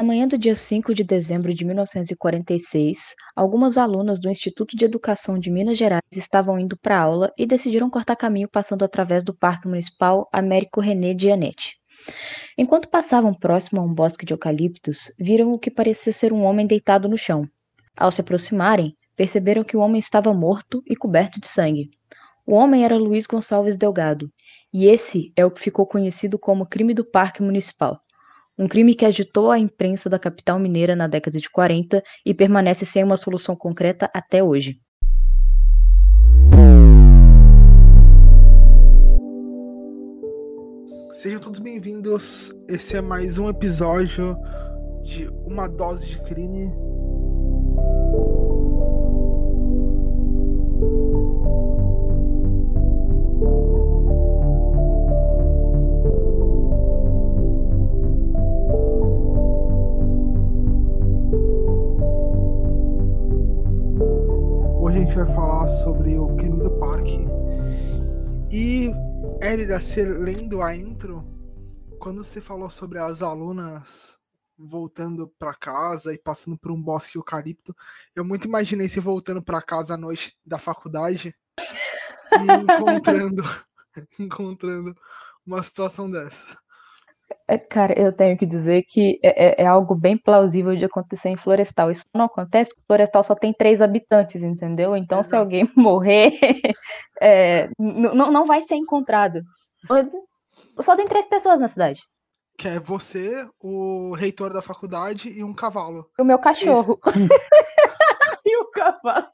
Na manhã do dia 5 de dezembro de 1946, algumas alunas do Instituto de Educação de Minas Gerais estavam indo para aula e decidiram cortar caminho passando através do Parque Municipal Américo René Dianetti. Enquanto passavam próximo a um bosque de eucaliptos, viram o que parecia ser um homem deitado no chão. Ao se aproximarem, perceberam que o homem estava morto e coberto de sangue. O homem era Luiz Gonçalves Delgado, e esse é o que ficou conhecido como crime do Parque Municipal um crime que agitou a imprensa da capital mineira na década de 40 e permanece sem uma solução concreta até hoje. Sejam todos bem-vindos. Esse é mais um episódio de Uma Dose de Crime. Gente vai falar sobre o crime do parque. E, Elida, você lendo a intro, quando você falou sobre as alunas voltando para casa e passando por um bosque eucalipto, eu muito imaginei você voltando para casa à noite da faculdade e encontrando, encontrando uma situação dessa. É, cara, eu tenho que dizer que é, é, é, algo bem plausível de acontecer em Florestal. Isso não acontece porque Florestal só tem três habitantes, entendeu? Então, Exato. se alguém morrer, é, não, não vai ser encontrado. Só tem três pessoas na cidade. Que é você, o reitor da faculdade e um cavalo. O meu cachorro. e o cavalo.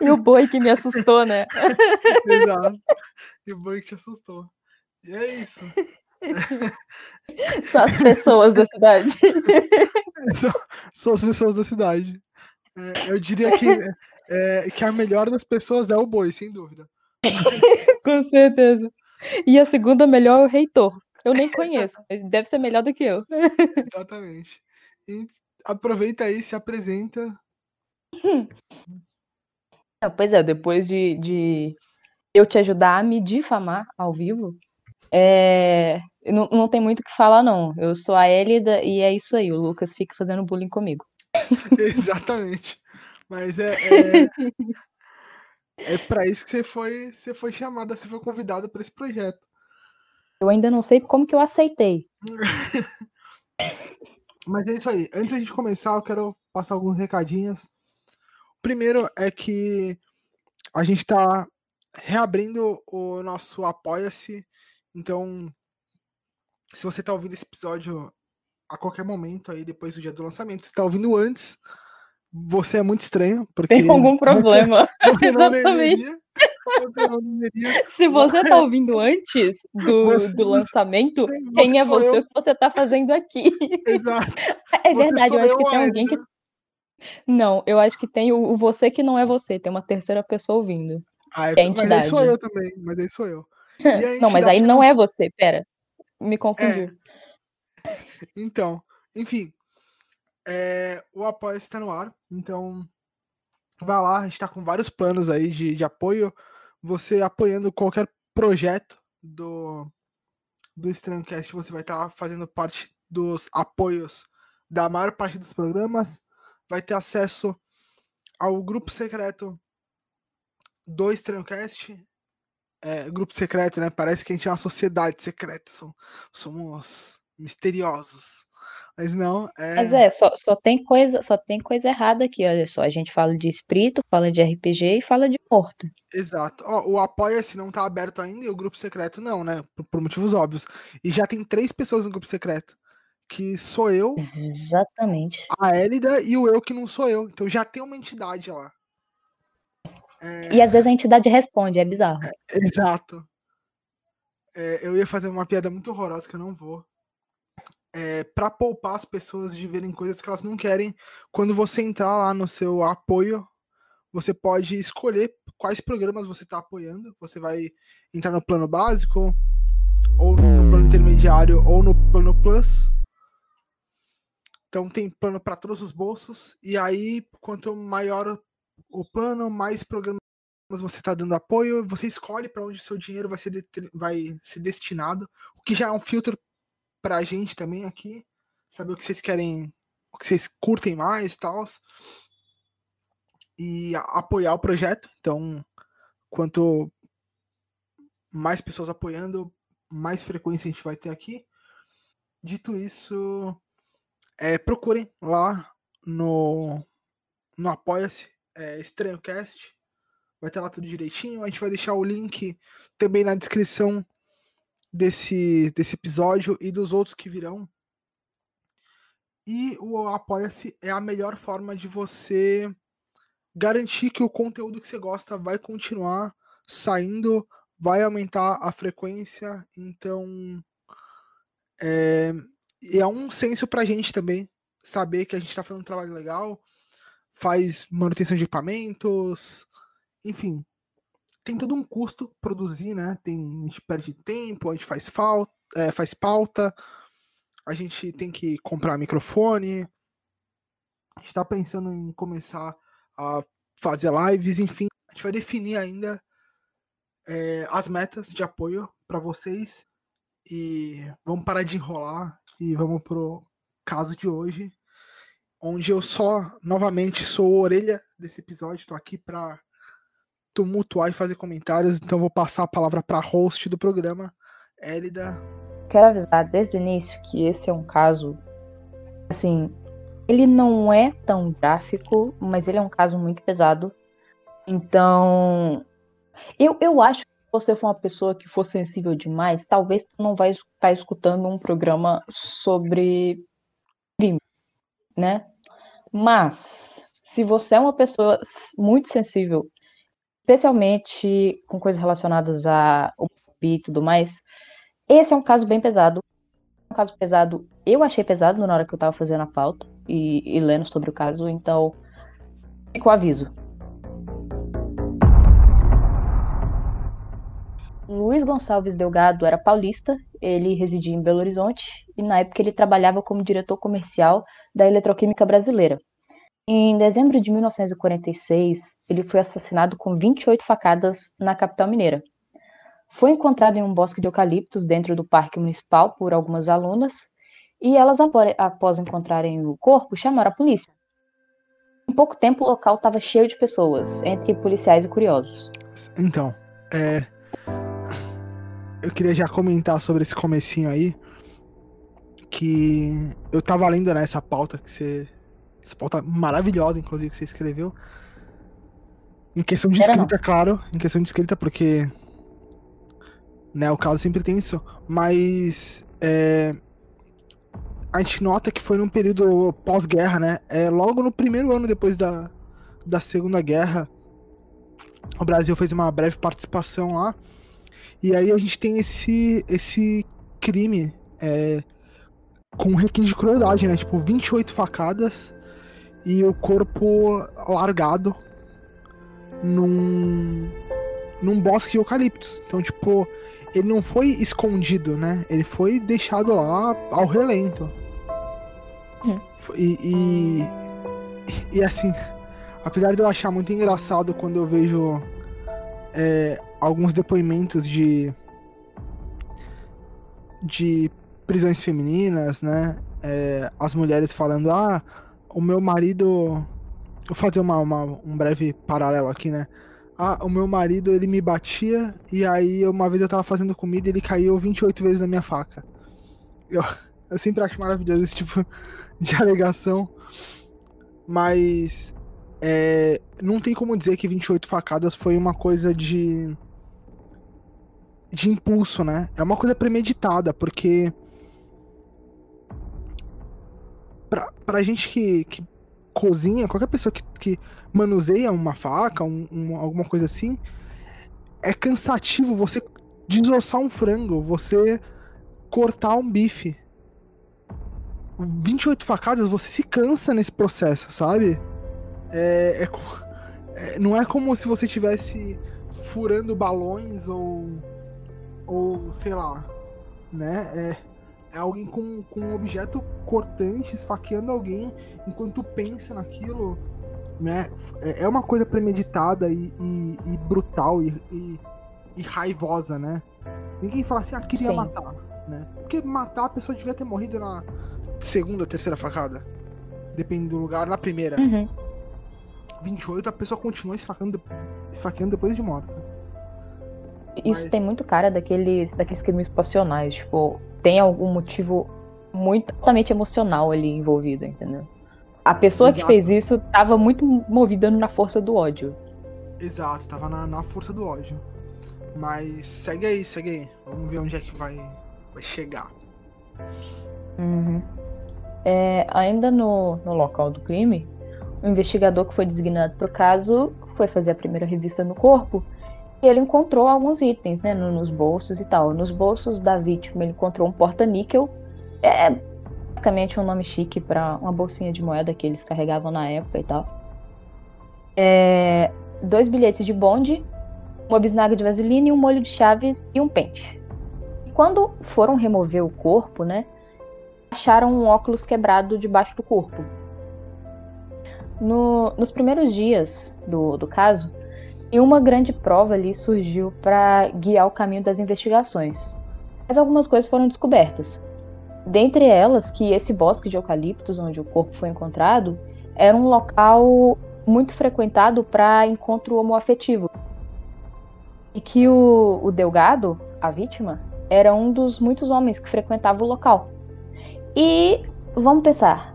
e o boi que me assustou, né? Exato. E o boi que te assustou. E é isso. São as pessoas da cidade. São, são as pessoas da cidade. É, eu diria que, é, que a melhor das pessoas é o boi, sem dúvida. Com certeza. E a segunda melhor é o reitor. Eu nem conheço, mas deve ser melhor do que eu. Exatamente. E aproveita aí, se apresenta. pois é, depois de, de eu te ajudar a me difamar ao vivo, é, não, não tem muito o que falar, não. Eu sou a Elida e é isso aí. O Lucas fica fazendo bullying comigo. Exatamente. Mas é. É, é para isso que você foi, você foi chamada, você foi convidada para esse projeto. Eu ainda não sei como que eu aceitei. Mas é isso aí. Antes da gente começar, eu quero passar alguns recadinhos. O primeiro é que a gente está reabrindo o nosso Apoia-se então, se você está ouvindo esse episódio a qualquer momento aí depois do dia do lançamento, se está ouvindo antes, você é muito estranho. Porque Tem algum problema. Você, Exatamente. Deveria, se você está ouvindo antes do, você, do lançamento, quem é você? O que você está fazendo aqui? Exato. É verdade, eu acho que tem alguém que. Não, eu acho que tem o, o, você que não é você, tem uma terceira pessoa ouvindo. Ah, é, é mas aí sou eu também, mas aí sou eu. não, mas aí não é você, pera. Me confundiu. É. Então, enfim. É, o apoio está no ar, então vá lá, a gente está com vários planos aí de, de apoio. Você apoiando qualquer projeto do, do Strandcast, você vai estar tá fazendo parte dos apoios da maior parte dos programas. Vai ter acesso ao grupo secreto do Strandcast, é, grupo secreto, né? Parece que a gente é uma sociedade secreta, somos misteriosos. Mas não, é. Mas é, só, só, tem coisa, só tem coisa errada aqui, olha só. A gente fala de espírito, fala de RPG e fala de morto. Exato. Ó, o Apoia-se não tá aberto ainda e o grupo secreto não, né? Por, por, motivos óbvios. E já tem três pessoas no grupo secreto. Que sou eu. Exatamente. A Elida e o eu que não sou eu. Então já tem uma entidade lá. É... E às vezes a entidade responde, é bizarro. É, exato. É, eu ia fazer uma piada muito horrorosa que eu não vou. É, para poupar as pessoas de verem coisas que elas não querem, quando você entrar lá no seu apoio, você pode escolher quais programas você está apoiando. Você vai entrar no plano básico, ou no plano intermediário, ou no plano plus. Então tem plano para todos os bolsos. E aí, quanto maior o plano, mais programas você está dando apoio, você escolhe para onde o seu dinheiro vai ser, vai ser destinado, o que já é um filtro para a gente também aqui. saber o que vocês querem, o que vocês curtem mais e tal. E apoiar o projeto. Então, quanto mais pessoas apoiando, mais frequência a gente vai ter aqui. Dito isso, é, procurem lá no, no Apoia-se, é, EstranhoCast. Vai ter lá tudo direitinho. A gente vai deixar o link também na descrição desse, desse episódio e dos outros que virão. E o Apoia-se é a melhor forma de você garantir que o conteúdo que você gosta vai continuar saindo, vai aumentar a frequência. Então, é, é um senso pra gente também saber que a gente tá fazendo um trabalho legal, faz manutenção de equipamentos, enfim, tem todo um custo produzir, né? Tem, a gente perde tempo, a gente faz falta, é, faz pauta, a gente tem que comprar microfone, a gente tá pensando em começar a fazer lives, enfim, a gente vai definir ainda é, as metas de apoio para vocês. E vamos parar de enrolar e vamos pro caso de hoje, onde eu só novamente sou a orelha desse episódio, tô aqui para tumultuar e fazer comentários, então vou passar a palavra para host do programa, Élida. Quero avisar desde o início que esse é um caso, assim, ele não é tão gráfico, mas ele é um caso muito pesado. Então, eu, eu acho que se você for uma pessoa que for sensível demais, talvez tu não vai estar escutando um programa sobre né? Mas, se você é uma pessoa muito sensível especialmente com coisas relacionadas a homofobia e tudo mais, esse é um caso bem pesado. Um caso pesado, eu achei pesado na hora que eu tava fazendo a pauta e, e lendo sobre o caso, então fica o aviso. Luiz Gonçalves Delgado era paulista, ele residia em Belo Horizonte e na época ele trabalhava como diretor comercial da Eletroquímica Brasileira. Em dezembro de 1946, ele foi assassinado com 28 facadas na capital mineira. Foi encontrado em um bosque de eucaliptos dentro do parque municipal por algumas alunas e elas, após encontrarem o corpo, chamaram a polícia. Em pouco tempo, o local estava cheio de pessoas, entre policiais e curiosos. Então, é... eu queria já comentar sobre esse comecinho aí, que eu tava lendo né, pauta que você essa pauta maravilhosa, inclusive, que você escreveu. Em questão de escrita, claro. Em questão de escrita, porque. Né, o caso sempre tem isso. Mas. É, a gente nota que foi num período pós-guerra, né? É, logo no primeiro ano depois da, da Segunda Guerra, o Brasil fez uma breve participação lá. E aí a gente tem esse, esse crime é, com requinte de crueldade, né? Tipo, 28 facadas e o corpo largado num num bosque de eucaliptos. Então, tipo, ele não foi escondido, né? Ele foi deixado lá ao relento. Hum. E, e, e, assim, apesar de eu achar muito engraçado quando eu vejo é, alguns depoimentos de de prisões femininas, né? É, as mulheres falando, ah, o meu marido. Vou fazer uma, uma, um breve paralelo aqui, né? Ah, o meu marido, ele me batia e aí uma vez eu tava fazendo comida e ele caiu 28 vezes na minha faca. Eu, eu sempre acho maravilhoso esse tipo de alegação. Mas é, não tem como dizer que 28 facadas foi uma coisa de. De impulso, né? É uma coisa premeditada, porque pra, pra gente que, que cozinha, qualquer pessoa que, que manuseia uma faca, um, um, alguma coisa assim, é cansativo você desossar um frango, você cortar um bife. 28 facadas, você se cansa nesse processo, sabe? É, é, é, não é como se você estivesse furando balões ou. Ou sei lá, né? É, é alguém com, com um objeto cortante esfaqueando alguém enquanto pensa naquilo, né? É, é uma coisa premeditada e, e, e brutal e, e, e, raivosa, né? Ninguém fala assim, ah, queria Sim. matar, né? Porque matar a pessoa devia ter morrido na, segunda, terceira facada. Depende do lugar, na primeira. Uhum. 28, a pessoa continua esfaqueando, esfaqueando depois de morta. Isso Mas- tem muito cara daqueles, daqueles crimes passionais. Tipo, tem algum motivo muito altamente emocional ali envolvido, entendeu? A pessoa que Exato. fez isso tava muito movida na força do ódio. Exato, tava na, na força do ódio. Mas segue aí, segue aí. Vamos ver onde é que vai, vai chegar. Uhum. É, ainda no, no local do crime, o investigador que foi designado para o caso foi fazer a primeira revista no corpo e ele encontrou alguns itens, né, no- nos bolsos e tal. Nos bolsos da vítima ele encontrou um porta-níquel, é basicamente um nome chique para uma bolsinha de moeda que eles carregavam na época e tal. É, dois bilhetes de bonde, uma bisnaga de vaselina um molho de chaves e um pente. Quando foram remover o corpo, né, acharam um óculos quebrado debaixo do corpo. No- nos primeiros dias do, do caso, e uma grande prova ali surgiu para guiar o caminho das investigações. Mas algumas coisas foram descobertas. Dentre elas, que esse bosque de eucaliptos onde o corpo foi encontrado era um local muito frequentado para encontro homoafetivo. E que o, o Delgado, a vítima, era um dos muitos homens que frequentavam o local. E vamos pensar.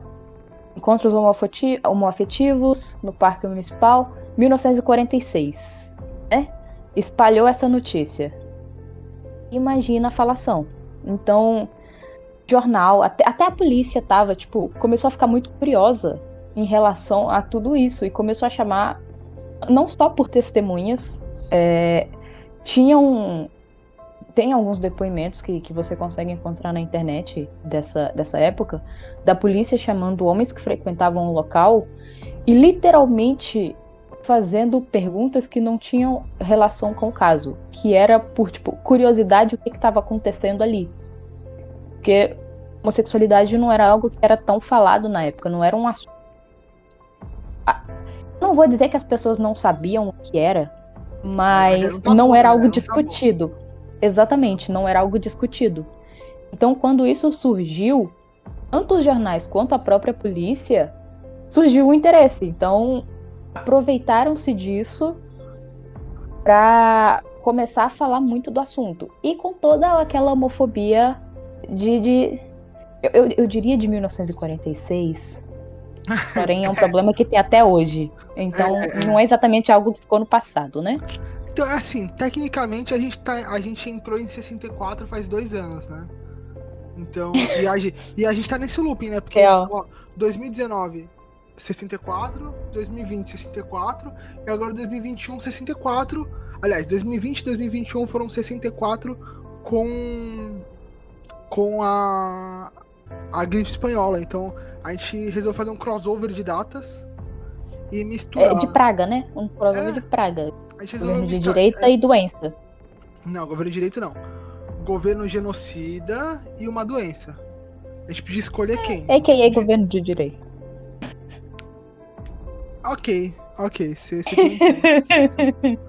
Encontros homoafeti- homoafetivos no Parque Municipal, 1946. Né? Espalhou essa notícia. Imagina a falação. Então, jornal, até, até a polícia tava, tipo, começou a ficar muito curiosa em relação a tudo isso e começou a chamar, não só por testemunhas, é, tinham tem alguns depoimentos que, que você consegue encontrar na internet dessa, dessa época, da polícia chamando homens que frequentavam o local e literalmente fazendo perguntas que não tinham relação com o caso, que era por tipo curiosidade o que estava acontecendo ali. Porque homossexualidade não era algo que era tão falado na época, não era um assunto. Ah, Não vou dizer que as pessoas não sabiam o que era, mas mas era um não né? era algo Era um tabu. discutido. Exatamente, não era algo discutido. Então, quando isso surgiu, tanto os jornais quanto a própria polícia surgiu o interesse. Então, aproveitaram-se disso para começar a falar muito do assunto. E com toda aquela homofobia de. de eu, eu, diria de 1946. Porém, é um problema que tem até hoje. Então, É, é. não é exatamente algo que ficou no passado, né? Então, assim, tecnicamente a gente, tá, a gente entrou em 64 faz dois anos, né? Então, e a, e a gente tá nesse looping, né? Porque, Real. ó, 2019, 64, 2020, 64, e agora 2021, 64. Aliás, 2020 e 2021 foram 64 com. com a. a gripe espanhola. Então, a gente resolveu fazer um crossover de datas e misturar. É de praga, né? Um crossover É. de praga. A gente resolveu Governo de misturar- direita e doença. Não, governo de direito não. Governo genocida e uma doença. A gente podia escolher quem. A.K.A. governo de direita. Ok, ok. Você tem um ponto.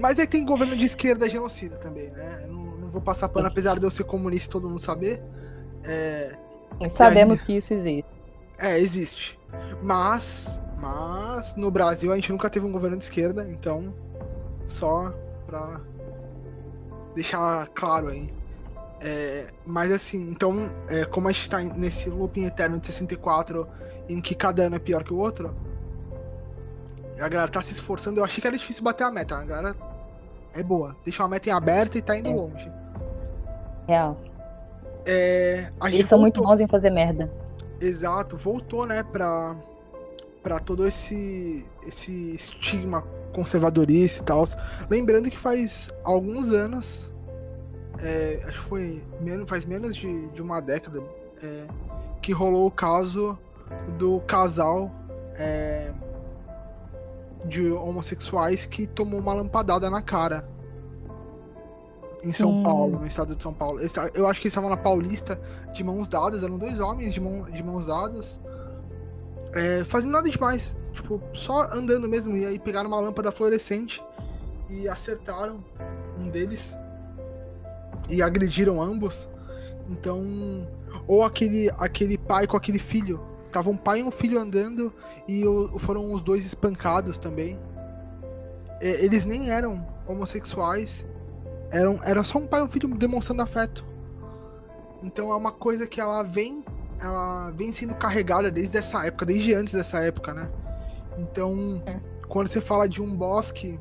Mas é que tem governo de esquerda genocida também, né? Não, não vou passar pano, apesar de eu ser comunista e todo mundo saber. É, Sabemos que isso existe. é, existe. Mas, mas no Brasil a gente nunca teve um governo de esquerda, então só pra deixar claro aí. É, mas assim, então, é, como a gente tá nesse looping eterno de 64, em que cada ano é pior que o outro, a galera tá se esforçando. Eu achei que era difícil bater a meta. A galera é boa. Deixou a meta em aberto e tá indo É. longe. Real. É, Eles são muito voltou- bons em fazer merda. Exato, voltou, né, pra, pra todo esse, esse estigma conservadorista e tal. Lembrando que faz alguns anos, é, acho que foi menos, faz menos de, de uma década, é, que rolou o caso do casal é, de homossexuais que tomou uma lampadada na cara. Em São Sim. Paulo, no estado de São Paulo. Eu acho que eles estavam na Paulista de mãos dadas, eram dois homens de, mão, de mãos dadas, é, fazendo nada demais, tipo, só andando mesmo, e aí pegaram uma lâmpada fluorescente e acertaram um deles e agrediram ambos. Então, ou aquele aquele pai com aquele filho, tava um pai e um filho andando e o, foram os dois espancados também. Eles nem eram homossexuais, eram era só um pai e um filho demonstrando afeto. Então é uma coisa que ela vem ela vem sendo carregada desde essa época, desde antes dessa época, né? Então, é. quando você fala de um bosque,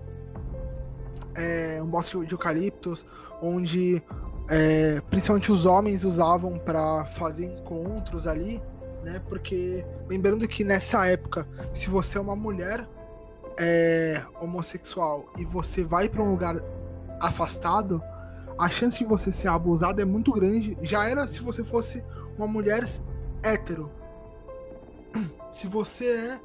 é, um bosque de eucaliptos, onde é, principalmente os homens usavam para fazer encontros ali, né? Porque lembrando que nessa época, se você é uma mulher é, homossexual e você vai para um lugar afastado, a chance de você ser abusado é muito grande. Já era se você fosse uma mulher hétero. Se você é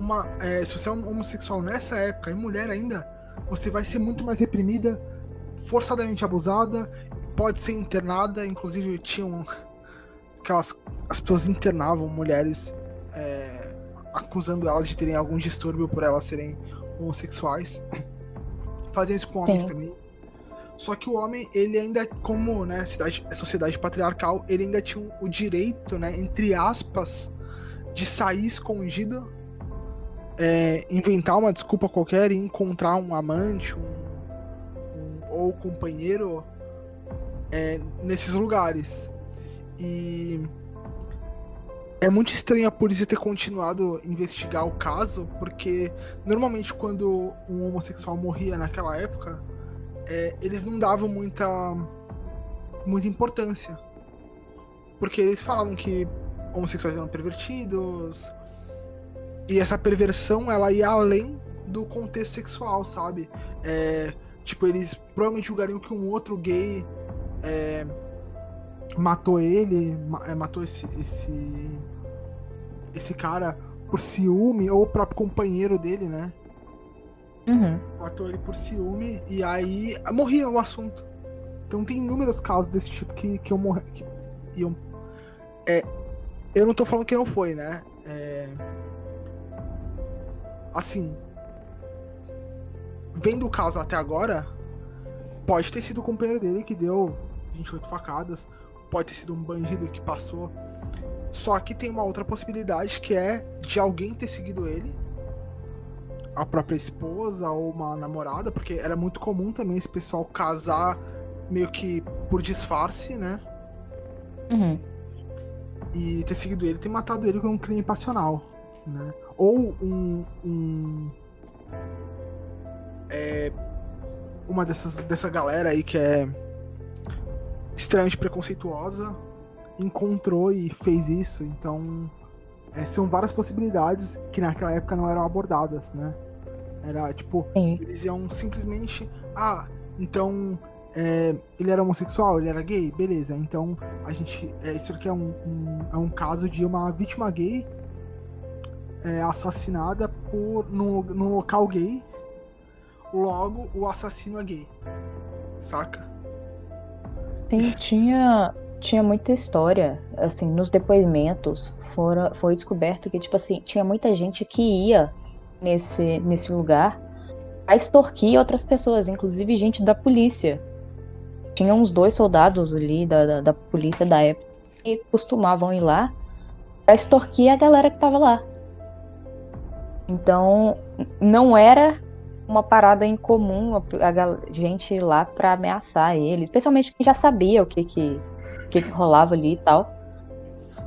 uma. É, se você é um homossexual nessa época e mulher ainda, você vai ser muito mais reprimida, forçadamente abusada, pode ser internada, inclusive tinham. Aquelas. As pessoas internavam mulheres é, acusando elas de terem algum distúrbio por elas serem homossexuais. Fazem isso com homens Sim. também. Só que o homem, ele ainda, como né, cidade, sociedade patriarcal, ele ainda tinha o direito, né, entre aspas, de sair escondido, é, inventar uma desculpa qualquer e encontrar um amante um, um ou companheiro é, nesses lugares. E é muito estranho a polícia ter continuado a investigar o caso, porque normalmente quando um homossexual morria naquela época é, eles não davam muita, muita importância. Porque eles falavam que homossexuais eram pervertidos. E essa perversão, ela ia além do contexto sexual, sabe? É, tipo, eles provavelmente julgariam que um outro gay é, matou ele, é, matou esse, esse, esse cara por ciúme, ou o próprio companheiro dele, né? Uhum. Matou ele por ciúme e aí morria o assunto. Então tem inúmeros casos desse tipo que, que eu morri. Que iam, é, eu não tô falando que não foi, né? É, assim. Vendo o caso até agora, pode ter sido o companheiro dele que deu 28 facadas, pode ter sido um bandido que passou. Só que tem uma outra possibilidade que é de alguém ter seguido ele a própria esposa ou uma namorada, porque era muito comum também esse pessoal casar meio que por disfarce, né? Uhum. E ter seguido ele, ter matado ele com um crime passional, né? Ou um. um é, uma dessas dessa galera aí que é extremamente preconceituosa encontrou e fez isso, então é, são várias possibilidades que naquela época não eram abordadas, né? Era tipo, Sim. eles iam simplesmente. Ah, então é, ele era homossexual, ele era gay, beleza. Então a gente. É, isso aqui é um, um, é um caso de uma vítima gay é, assassinada por num, num local gay. Logo, o assassino é gay. Saca? Sim, tinha, tinha muita história. Assim, nos depoimentos fora, foi descoberto que, tipo assim, tinha muita gente que ia nesse, nesse lugar a extorquir outras pessoas, inclusive gente da polícia. Tinha uns dois soldados ali da, da, da polícia da época que costumavam ir lá a extorquir a galera que tava lá. Então, não era uma parada incomum a, a gente ir lá para ameaçar ele, especialmente quem já sabia o que que, que, que rolava ali e tal.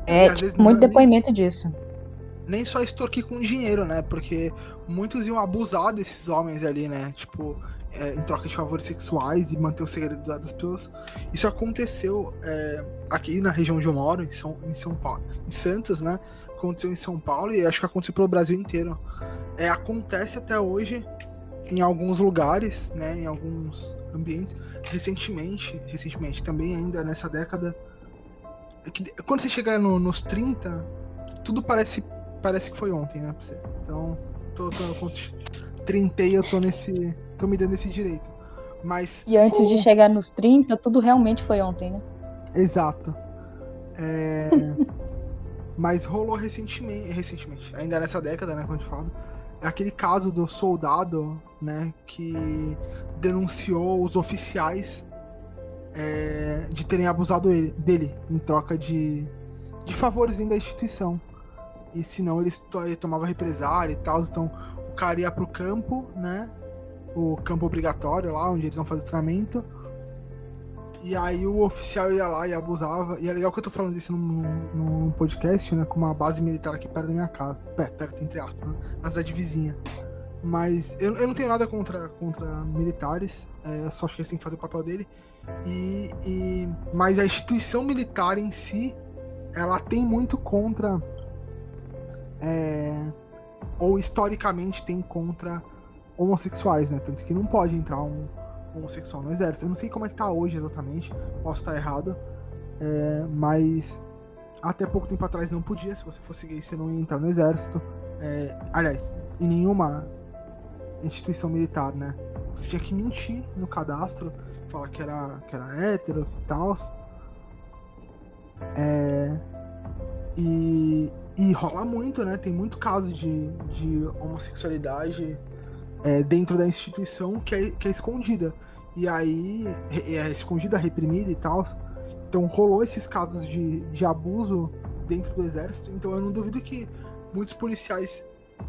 É, tipo, muito depoimento disso nem só extorquir com dinheiro, né? Porque muitos iam abusar desses homens ali, né? Tipo, é, em troca de favores sexuais e manter o segredo das pessoas. Isso aconteceu é, aqui na região onde eu moro, em São, em São Paulo, em Santos, né? Aconteceu em São Paulo e acho que aconteceu pelo Brasil inteiro. É, acontece até hoje em alguns lugares, né? Em alguns ambientes. Recentemente, recentemente também ainda nessa década. É que, quando você chegar no, nos 30, tudo parece parece que foi ontem, né, pra você. Então, tô, tô, tô trintei, eu tô nesse. tô me dando esse direito. Mas. E antes de chegar nos 30, tudo realmente foi ontem, né? Exato. É... Mas rolou recentemente, recentemente, ainda nessa década, né, como a gente fala, aquele caso do soldado, né, que denunciou os oficiais é, de terem abusado ele, dele em troca de, de favores da instituição. E senão ele, ele tomava represária e tal. Então o cara ia pro campo, né? O campo obrigatório lá, onde eles vão fazer treinamento. E aí o oficial ia lá e abusava. E é legal que eu tô falando isso num, num podcast, né? Com uma base militar aqui perto da minha casa. Perto, perto entre aspas, né? Na cidade vizinha. Mas eu, eu não tenho nada contra, contra militares. É, só acho que eles têm que fazer o papel dele. E, e, mas a instituição militar em si, ela tem muito contra. É, ou historicamente tem contra homossexuais, né? Tanto que não pode entrar um homossexual no exército. Eu não sei como é que tá hoje exatamente, posso estar errado, é, mas até pouco tempo atrás não podia. Se você fosse gay, você não ia entrar no exército. É, aliás, em nenhuma instituição militar, né? Você tinha que mentir no cadastro, falar que era, que era hétero e tal. É, e, e rola muito, né? Tem muito caso de, de homossexualidade é, dentro da instituição que é, que é escondida. E aí é escondida, reprimida e tal. Então rolou esses casos de, de abuso dentro do exército. Então eu não duvido que muitos policiais,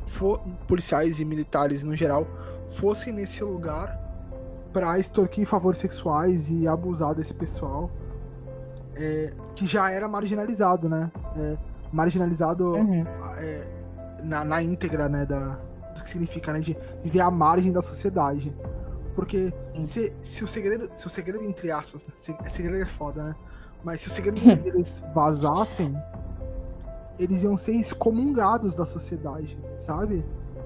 for, policiais e militares no geral, fossem nesse lugar para extorquir favores sexuais e abusar desse pessoal é, que já era marginalizado, né? É, marginalizado uhum. é, na, na íntegra, né? Da, do que significa, né? De viver à margem da sociedade. Porque se, se o segredo, se o segredo, entre aspas, né? segredo é foda, né? Mas se o segredo deles vazassem, eles iam ser excomungados da sociedade, sabe?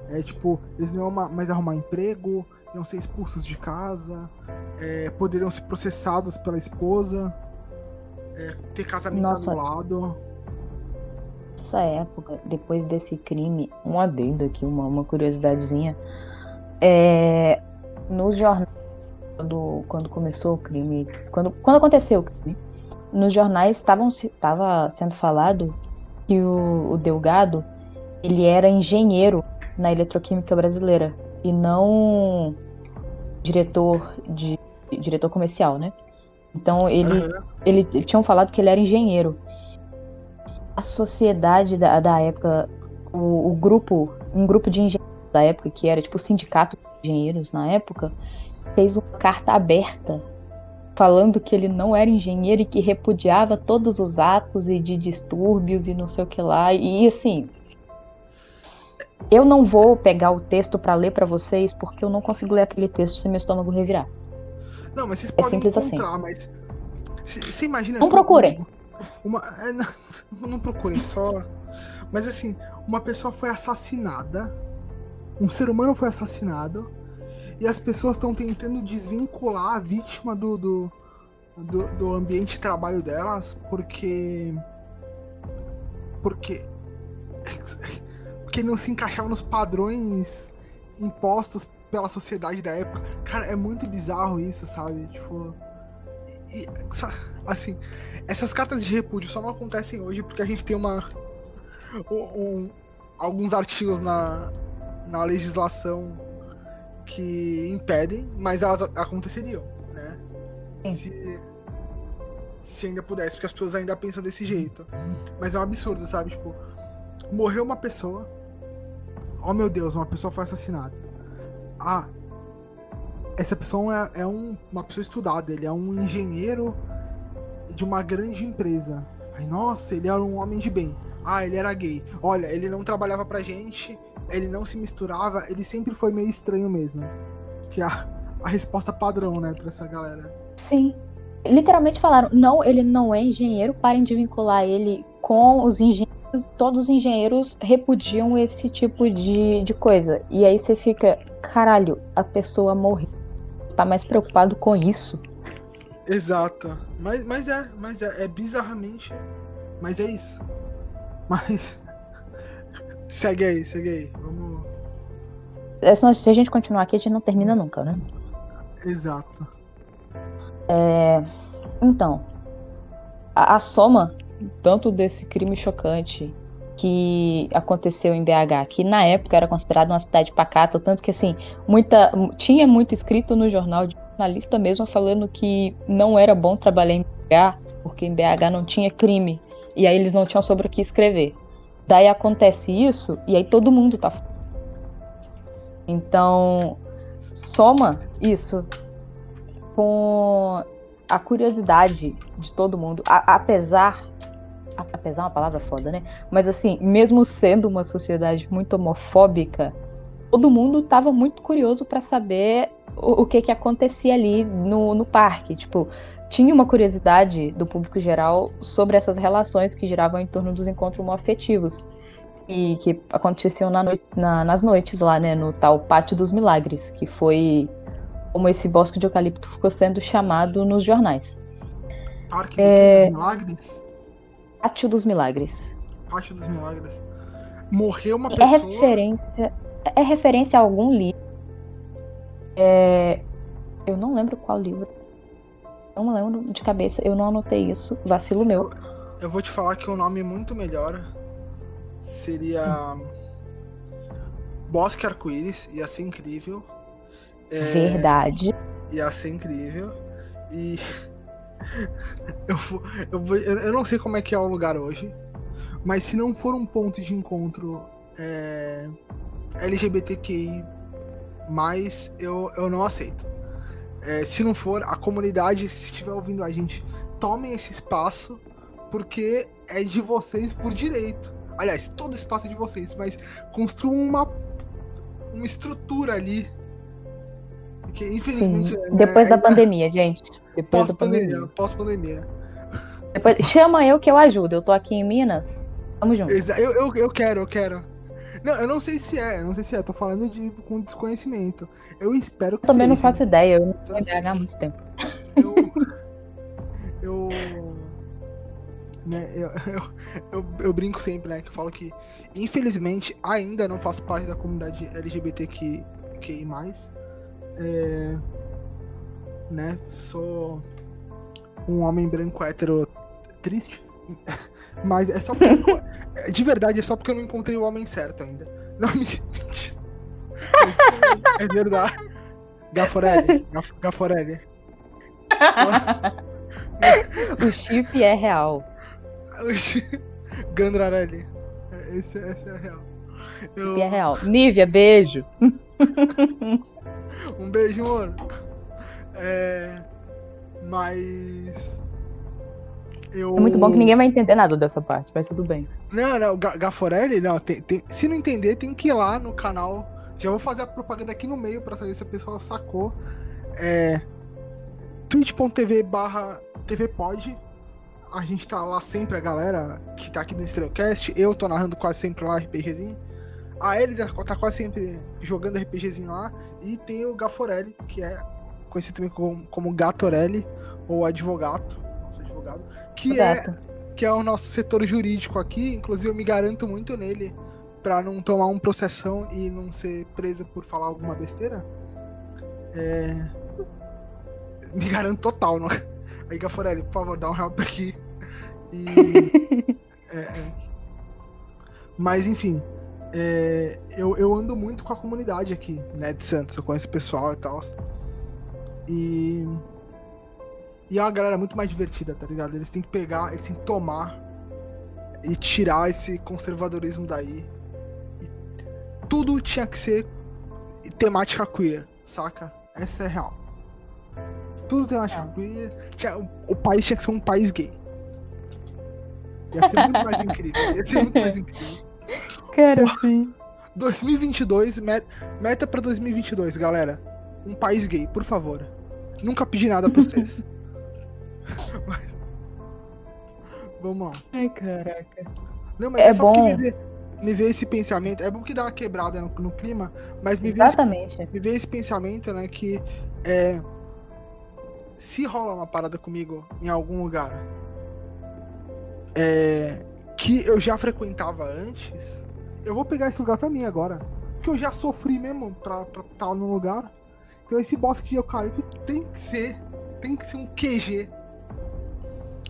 É tipo, eles não iam mais arrumar emprego, iam ser expulsos de casa, é, poderiam ser processados pela esposa, é, ter casamento Nossa. anulado nessa época, depois desse crime, um adendo aqui, uma, uma curiosidadezinha, é, nos jornais, quando, quando começou o crime, quando, quando aconteceu o crime, nos jornais estava sendo falado que o, o Delgado ele era engenheiro na eletroquímica brasileira e não diretor de diretor comercial, né? Então ele, uhum. ele, ele tinham falado que ele era engenheiro a sociedade da, da época, o, o, grupo, um grupo de engenheiros da época, que era tipo o sindicato de engenheiros na época, fez uma carta aberta falando que ele não era engenheiro e que repudiava todos os atos e de distúrbios e não sei o que lá. E assim, eu não vou pegar o texto para ler para vocês porque eu não consigo ler aquele texto sem meu estômago revirar. Não, mas vocês é podem assim. encontrar, assim. mas você imagina. Não procurem. Uma, é, não, não procurem só. Mas assim, uma pessoa foi assassinada. Um ser humano foi assassinado. E as pessoas estão tentando desvincular a vítima do, do, do, do ambiente de trabalho delas porque. Porque. Porque não se encaixava nos padrões impostos pela sociedade da época. Cara, é muito bizarro isso, sabe? Tipo. E, assim, essas cartas de repúdio só não acontecem hoje porque a gente tem uma. Um, alguns artigos na, na legislação que impedem, mas elas aconteceriam, né? Se, se ainda pudesse, porque as pessoas ainda pensam desse jeito. Mas é um absurdo, sabe? Tipo, morreu uma pessoa. Oh meu Deus, uma pessoa foi assassinada. Ah, essa pessoa é, é um, uma pessoa estudada, ele é um engenheiro de uma grande empresa. Aí, nossa, ele era um homem de bem. Ah, ele era gay. Olha, ele não trabalhava pra gente, ele não se misturava, ele sempre foi meio estranho mesmo. Que é a, a resposta padrão, né, pra essa galera. Sim. Literalmente falaram, não, ele não é engenheiro, parem de vincular ele com os engenheiros. Todos os engenheiros repudiam esse tipo de, de coisa. E aí você fica, caralho, a pessoa morreu. Tá mais preocupado com isso Exato. Mas, mas é, mas é, é bizarramente. Mas é isso. Mas. segue aí, segue aí. Vamos. É, se a gente continuar aqui, a gente não termina nunca, né? Exato. É... Então, a, a soma tanto desse crime chocante que aconteceu em BH, que na época era considerada uma cidade pacata, tanto que assim, muita tinha muito escrito no jornal de jornalista mesmo falando que não era bom trabalhar em BH, porque em BH não tinha crime. E aí eles não tinham sobre o que escrever. Daí acontece isso, e aí todo mundo tá. Então, soma isso com a curiosidade de todo mundo, a, apesar apesar é uma palavra foda, né? Mas assim, mesmo sendo uma sociedade muito homofóbica, todo mundo estava muito curioso para saber o, o, que que acontecia ali no, no parque. Tipo, tinha uma curiosidade do público geral sobre essas relações que giravam em torno dos encontros homoafetivos e que aconteciam na noite, na, nas noites lá, né, no tal Pátio dos Milagres, que foi como esse bosque de eucalipto ficou sendo chamado nos jornais. Parque é... dos Milagres? Pátio dos Milagres. Pátio dos Milagres. Morreu uma é pessoa. É referência, é referência a algum livro. É... Eu não lembro qual livro. Não lembro de cabeça, eu não anotei isso. Vacilo meu. Eu vou te falar que o um nome muito melhor seria Bosque Arco-Íris, ia ser incrível. É, Verdade. Ia ser incrível. E eu, eu, vou, eu não sei como é que é o lugar hoje, mas se não for um ponto de encontro é, LGBTQI, eu, eu não aceito. É, se não for, a comunidade, se estiver ouvindo a gente, tomem esse espaço, porque é de vocês por direito. Aliás, todo espaço é de vocês, mas construam uma, uma estrutura ali. Que infelizmente. Sim. É, Depois é, da é, pandemia, gente. Depois pós pandemia. Pós-pandemia. Depois, chama eu que eu ajudo. Eu tô aqui em Minas. Tamo junto. Eu, eu, eu quero, eu quero. Não, eu não sei se é, não sei se é, tô falando de, com desconhecimento. Eu espero que eu Também seja. não faço ideia, eu não tô em há muito tempo. Eu. eu né? Eu, eu, eu, eu, brinco sempre, né? Que eu falo que, infelizmente, ainda não faço parte da comunidade LGBTQI. É, né? Sou um homem branco hétero triste. Mas é só porque. de verdade, é só porque eu não encontrei o homem certo ainda. Não me. é verdade. Gaforelli. Gaforelli. o chip é real. Gandrarelli. É, esse, esse é real. Eu... É real. Nívia, beijo. um beijo, amor. É... Mas. Eu... É muito bom que ninguém vai entender nada dessa parte, mas tudo bem. Não, não, Gaforelli, não. Tem, tem... Se não entender, tem que ir lá no canal. Já vou fazer a propaganda aqui no meio pra saber se a pessoa sacou. É. twitch.tv barra tvpod a gente tá lá sempre, a galera que tá aqui no Estrelcast, eu tô narrando quase sempre lá RPGzinho. A Ellie tá quase sempre jogando RPGzinho lá. E tem o Gaforelli, que é conhecido também como, como Gatorelli, ou advogado, nosso advogado, que é, que é o nosso setor jurídico aqui. Inclusive, eu me garanto muito nele para não tomar um processão e não ser preso por falar alguma besteira. É... Me garanto total, não? Aí, Gaforelli, por favor, dá um help aqui. E. é, é. Mas, enfim. É, eu, eu ando muito com a comunidade aqui, né, de Santos. Eu conheço o pessoal e tal. E. E é uma galera muito mais divertida, tá ligado? Eles têm que pegar, eles têm que tomar e tirar esse conservadorismo daí. E tudo tinha que ser temática queer, saca? Essa é real. Tudo temática é. queer. O, o país tinha que ser um país gay. Ia ser muito mais incrível. Ia ser muito mais incrível. Cara, sim. 2022, meta, meta pra 2022, galera. Um país gay, por favor. Nunca pedi nada pra vocês. mas... Vamos lá. Ai, caraca. Não, mas é, é só bom. me vê, me vê esse pensamento. É bom que dá uma quebrada no, no clima, mas me Exatamente. vê, esse, me vê esse pensamento, né? Que é, se rola uma parada comigo em algum lugar é, que eu já frequentava antes, eu vou pegar esse lugar pra mim agora. Porque eu já sofri mesmo pra estar tá no lugar. Então esse bosque de eucalipto tem que ser. Tem que ser um QG.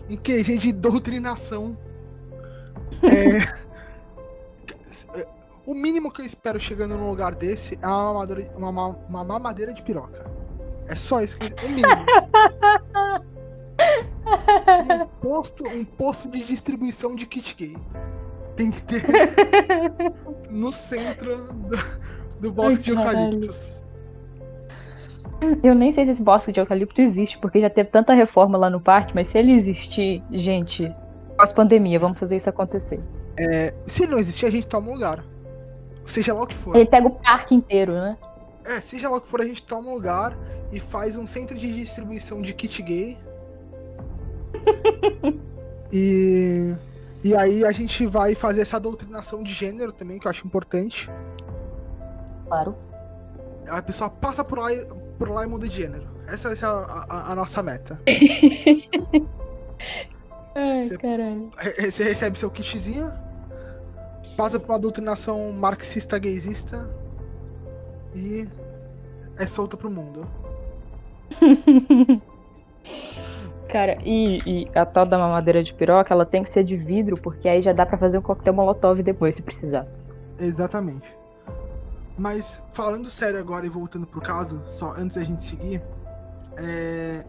Um QG de doutrinação. é, o mínimo que eu espero chegando num lugar desse é uma mamadeira, uma, uma mamadeira de piroca. É só isso que o mínimo. um, posto, um posto de distribuição de kit gay. Tem que ter no centro do, do bosque Ai, de eucaliptos. Eu nem sei se esse bosque de eucalipto existe, porque já teve tanta reforma lá no parque, mas se ele existir, gente, pós-pandemia, vamos fazer isso acontecer. É, se não existir, a gente toma um lugar. Seja lá o que for. Ele pega o parque inteiro, né? É, seja lá o que for, a gente toma um lugar e faz um centro de distribuição de kit gay. e. E aí a gente vai fazer essa doutrinação de gênero também, que eu acho importante. Claro. A pessoa passa por lá, por lá e muda de gênero. Essa, essa é a, a, a nossa meta. Ai, você, caralho. Você recebe seu kitzinho, passa por uma doutrinação marxista gaysista e é solta pro mundo. Cara, e, e, a tal da mamadeira de piroca, ela tem que ser de vidro, porque aí já dá para fazer um coquetel molotov depois, se precisar. Exatamente. Mas falando sério agora e voltando pro caso, só antes da gente seguir, é...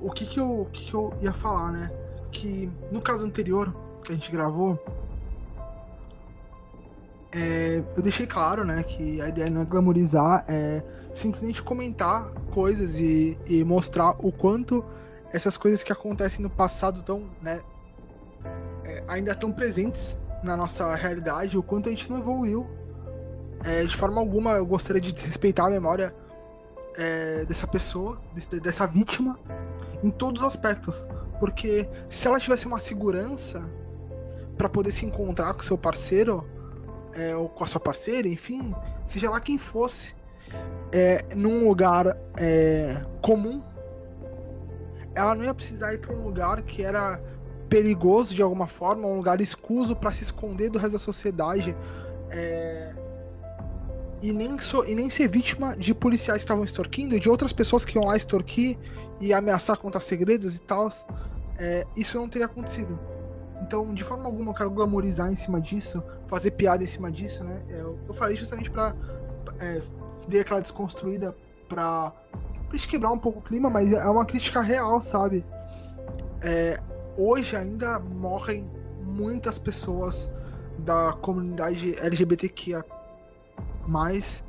o que que eu, o que que eu ia falar, né? Que no caso anterior que a gente gravou, é... eu deixei claro, né, que a ideia não é glamorizar, é simplesmente comentar coisas e, e mostrar o quanto essas coisas que acontecem no passado estão, né, é, ainda estão presentes na nossa realidade, o quanto a gente não evoluiu é, de forma alguma eu gostaria de respeitar a memória é, dessa pessoa, dessa vítima, em todos os aspectos. Porque se ela tivesse uma segurança para poder se encontrar com seu parceiro, é, ou com a sua parceira, enfim, seja lá quem fosse, é, num lugar é, comum, ela não ia precisar ir para um lugar que era perigoso de alguma forma, um lugar escuso para se esconder do resto da sociedade. É, e nem, so, e nem ser vítima de policiais que estavam extorquindo e de outras pessoas que iam lá extorquir e ameaçar contar segredos e tal. É, isso não teria acontecido. Então, de forma alguma, eu quero glamorizar em cima disso, fazer piada em cima disso, né? Eu, eu falei justamente pra. É, dei aquela desconstruída pra, gente quebrar um pouco o clima, mas é uma crítica real, sabe? É, hoje ainda morrem muitas pessoas da comunidade LGBTQIA mas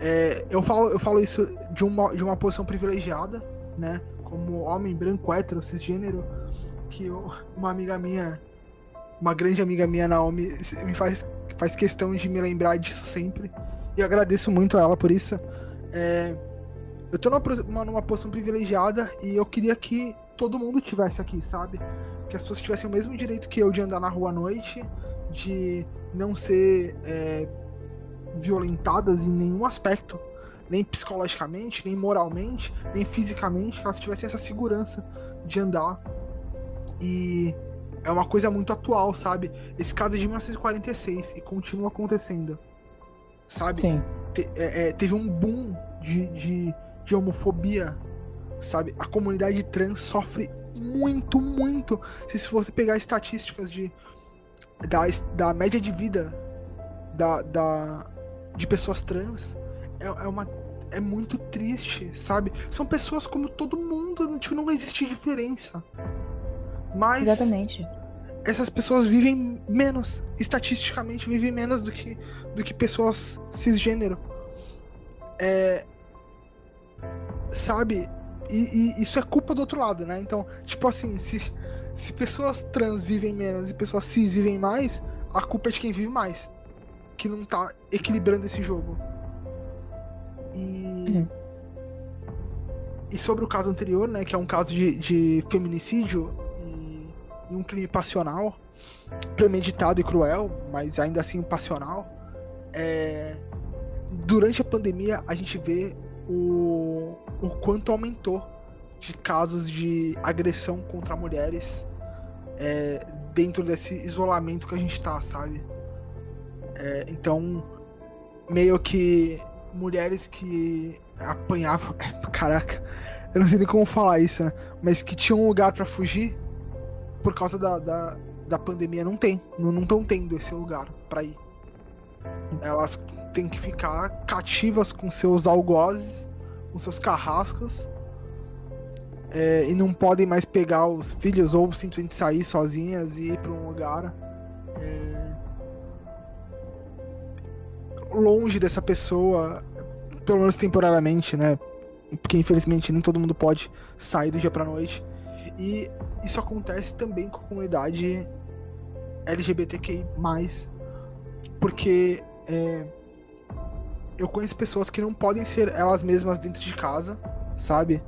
é, eu, falo, eu falo isso de uma, de uma posição privilegiada, né? Como homem branco, hétero, cisgênero, que eu, uma amiga minha, uma grande amiga minha, Naomi, me faz, faz questão de me lembrar disso sempre. E agradeço muito a ela por isso. É, eu tô numa, numa posição privilegiada e eu queria que todo mundo tivesse aqui, sabe? Que as pessoas tivessem o mesmo direito que eu de andar na rua à noite, de não ser é, violentadas em nenhum aspecto, nem psicologicamente, nem moralmente, nem fisicamente, que elas tivessem essa segurança de andar. E é uma coisa muito atual, sabe? Esse caso é de 1946 e continua acontecendo. Sabe? Sim. Te, é, é, teve um boom de, de, de homofobia, sabe? A comunidade trans sofre muito, muito. Se você pegar estatísticas de da, da média de vida da, da, de pessoas trans é, é uma é muito triste, sabe? São pessoas como todo mundo, tipo, não existe diferença. Mas Exatamente. essas pessoas vivem menos, estatisticamente vivem menos do que do que pessoas cisgênero. É sabe? E, e, isso é culpa do outro lado, né? Então, tipo assim, se, se pessoas trans vivem menos e pessoas cis vivem mais, a culpa é de quem vive mais que não tá equilibrando esse jogo. E. Uhum. E sobre o caso anterior, né, que é um caso de, de feminicídio e, e, um crime passional, premeditado e cruel, mas ainda assim passional, é, durante a pandemia a gente vê o, o quanto aumentou de casos de agressão contra mulheres é, dentro desse isolamento que a gente tá, sabe? É, então, meio que mulheres que apanhavam. Caraca, eu não sei nem como falar isso, né? Mas que tinham um lugar para fugir por causa da, da, da, pandemia. Não tem. Não estão tendo esse lugar para ir. Elas têm que ficar cativas com seus algozes, com seus carrascos. é, e não podem mais pegar os filhos ou simplesmente sair sozinhas e ir para um lugar é, longe dessa pessoa, pelo menos temporariamente, né? Porque infelizmente nem todo mundo pode sair do dia para noite. E isso acontece também com a comunidade LGBTQI+, porque é, eu conheço pessoas que não podem ser elas mesmas dentro de casa, sabe?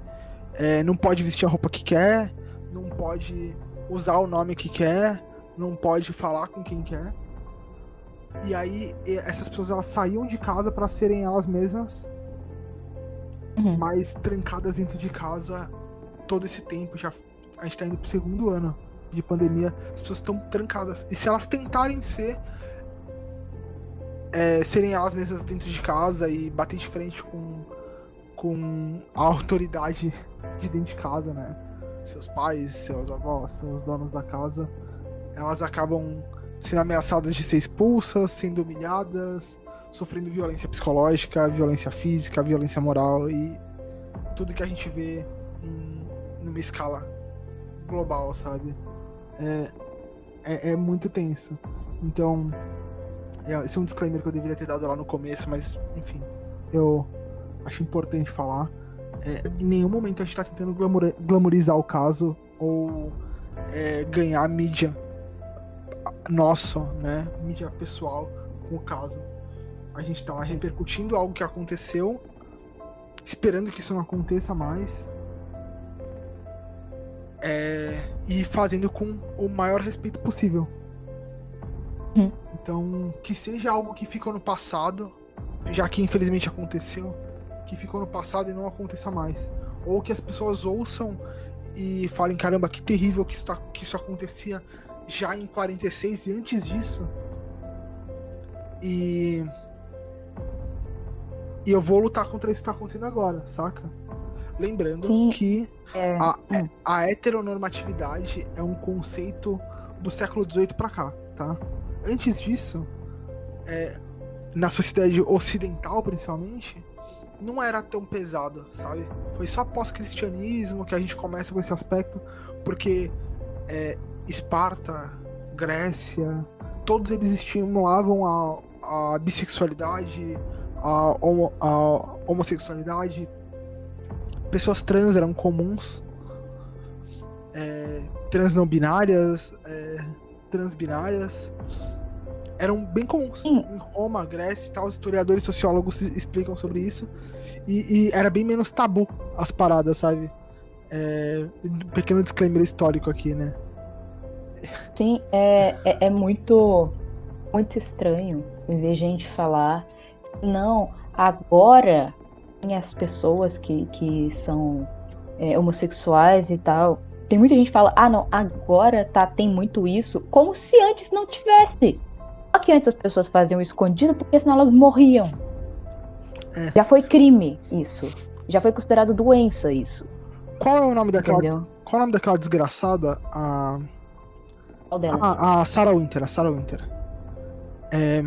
É, não pode vestir a roupa que quer, não pode usar o nome que quer, não pode falar com quem quer. E aí essas pessoas elas saíam de casa para serem elas mesmas, uhum. mas trancadas dentro de casa todo esse tempo. Já a gente tá indo pro segundo ano de pandemia, as pessoas estão trancadas. E se elas tentarem ser é, serem elas mesmas dentro de casa e bater de frente com, com a autoridade de dentro de casa, né? Seus pais, seus avós, seus donos da casa, elas acabam sendo ameaçadas de ser expulsas, sendo humilhadas, sofrendo violência psicológica, violência física, violência moral e tudo que a gente vê em numa escala global, sabe? É, é, é muito tenso. Então, esse é um disclaimer que eu deveria ter dado lá no começo, mas enfim, eu acho importante falar. É, em nenhum momento a gente tá tentando glamour, glamorizar o caso ou é, ganhar mídia nossa, né? Mídia pessoal com o caso. A gente tá repercutindo algo que aconteceu, esperando que isso não aconteça mais. É, e fazendo com o maior respeito possível. Hum. Então, que seja algo que ficou no passado, já que infelizmente aconteceu, que ficou no passado e não aconteça mais. Ou que as pessoas ouçam e falem: caramba, que terrível que isso, tá, que isso acontecia já em 46 e antes disso. E. E eu vou lutar contra isso que tá acontecendo agora, saca? Lembrando Sim, que é... a, hum. a heteronormatividade é um conceito do século XVIII para cá, tá? Antes disso, é, na sociedade ocidental principalmente, não era tão pesado, sabe? Foi só pós-cristianismo que a gente começa com esse aspecto, porque é, Esparta, Grécia, todos eles estimulavam a, a bissexualidade, a, homo, a homossexualidade. Pessoas trans eram comuns, é, trans não binárias, é, transbinárias eram bem comuns. Sim. Em Roma, Grécia e tal, os historiadores sociólogos explicam sobre isso. E, e, era bem menos tabu as paradas, sabe? É, um pequeno disclaimer histórico aqui, né? Sim, é, é, é muito, muito estranho ver gente falar, não, agora tem as pessoas que, que são é, homossexuais e tal. Tem muita gente que fala, ah não, agora tá, tem muito isso, como se antes não tivesse. Só que antes as pessoas faziam escondido porque senão elas morriam. É. Já foi crime isso. Já foi considerado doença isso. Qual é o nome daquela. Entendeu? Qual é o nome daquela desgraçada? A. Qual delas? A, a Sarah Winter, a Sarah Winter. É,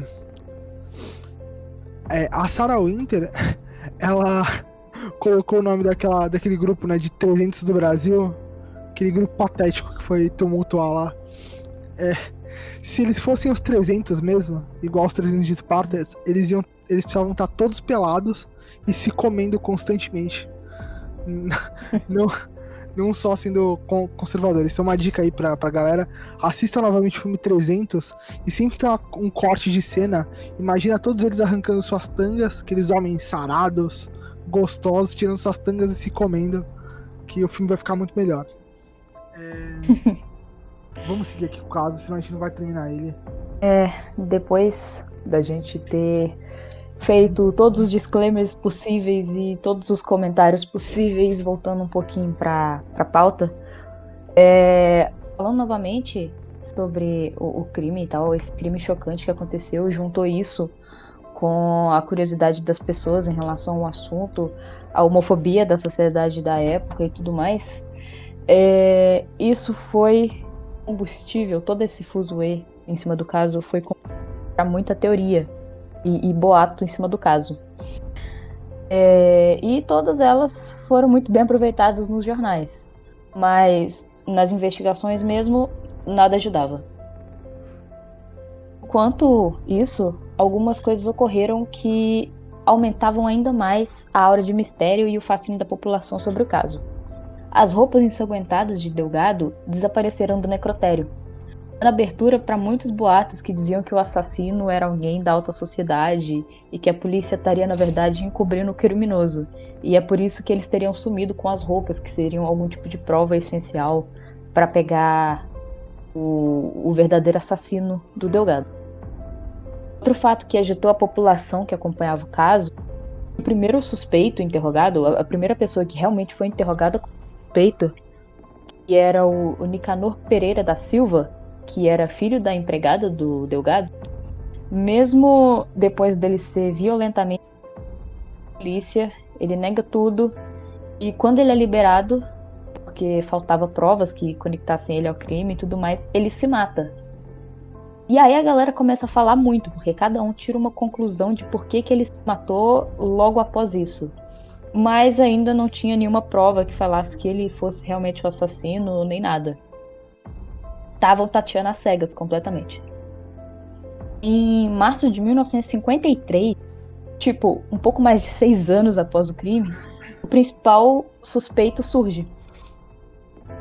é, a Sarah Winter, ela colocou o nome daquela, daquele grupo, né, de 300 do Brasil, aquele grupo patético que foi tumultuar lá. É, se eles fossem os 300 mesmo, igual os 300 de Esparta, eles iam, eles precisavam estar todos pelados e se comendo constantemente. Não, não só sendo conservadores. Isso é uma dica aí pra, pra galera. Assista novamente o filme 300 e sempre que tem um corte de cena, imagina todos eles arrancando suas tangas, aqueles homens sarados, gostosos, tirando suas tangas e se comendo, que o filme vai ficar muito melhor. É... Vamos seguir aqui o caso, senão a gente não vai terminar ele. É, depois da gente ter feito todos os disclaimers possíveis e todos os comentários possíveis, voltando um pouquinho para a pauta. É, falando novamente sobre o, o, crime e tal, esse crime chocante que aconteceu, juntou isso com a curiosidade das pessoas em relação ao assunto, a homofobia da sociedade da época e tudo mais. É, isso foi combustível, todo esse fuzuê em cima do caso foi para muita teoria e, e boato em cima do caso. É, e todas elas foram muito bem aproveitadas nos jornais. Mas nas investigações mesmo, nada ajudava. Enquanto isso, algumas coisas ocorreram que aumentavam ainda mais a aura de mistério e o fascínio da população sobre o caso. As roupas ensanguentadas de Delgado desapareceram do necrotério, dando abertura para muitos boatos que diziam que o assassino era alguém da alta sociedade e que a polícia estaria, na verdade, encobrindo o criminoso. E é por isso que eles teriam sumido com as roupas, que seriam algum tipo de prova essencial para pegar o, o verdadeiro assassino do Delgado. Outro fato que agitou a população que acompanhava o caso, o primeiro suspeito interrogado, a primeira pessoa que realmente foi interrogada como suspeito, que era o, o Nicanor Pereira da Silva, que era filho da empregada do Delgado, mesmo depois dele ser violentamente polícia, ele nega tudo e quando ele é liberado, porque faltava provas que conectassem ele ao crime e tudo mais, ele se mata. E aí a galera começa a falar muito, porque cada um tira uma conclusão de por que, que ele se matou logo após isso. Mas ainda não tinha nenhuma prova que falasse que ele fosse realmente o assassino, nem nada. Estavam tateando as cegas completamente. Em março de 1953, tipo, um pouco mais de seis anos após o crime, o principal suspeito surge.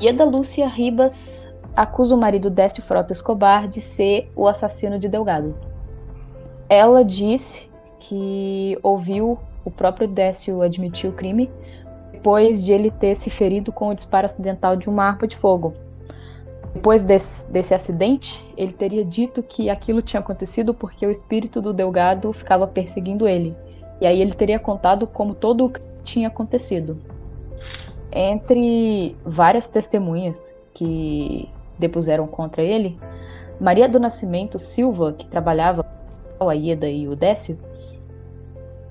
Ieda Lúcia Ribas acusa o marido Décio Frota Escobar de ser o assassino de Delgado. Ela disse que ouviu o próprio Décio admitir o crime depois de ele ter se ferido com o disparo acidental de uma arma de fogo. Depois desse, desse acidente, ele teria dito que aquilo tinha acontecido porque o espírito do Delgado ficava perseguindo ele. E aí ele teria contado como todo o tinha acontecido. Entre várias testemunhas que depuseram contra ele, Maria do Nascimento Silva, que trabalhava com a Ieda e o Décio,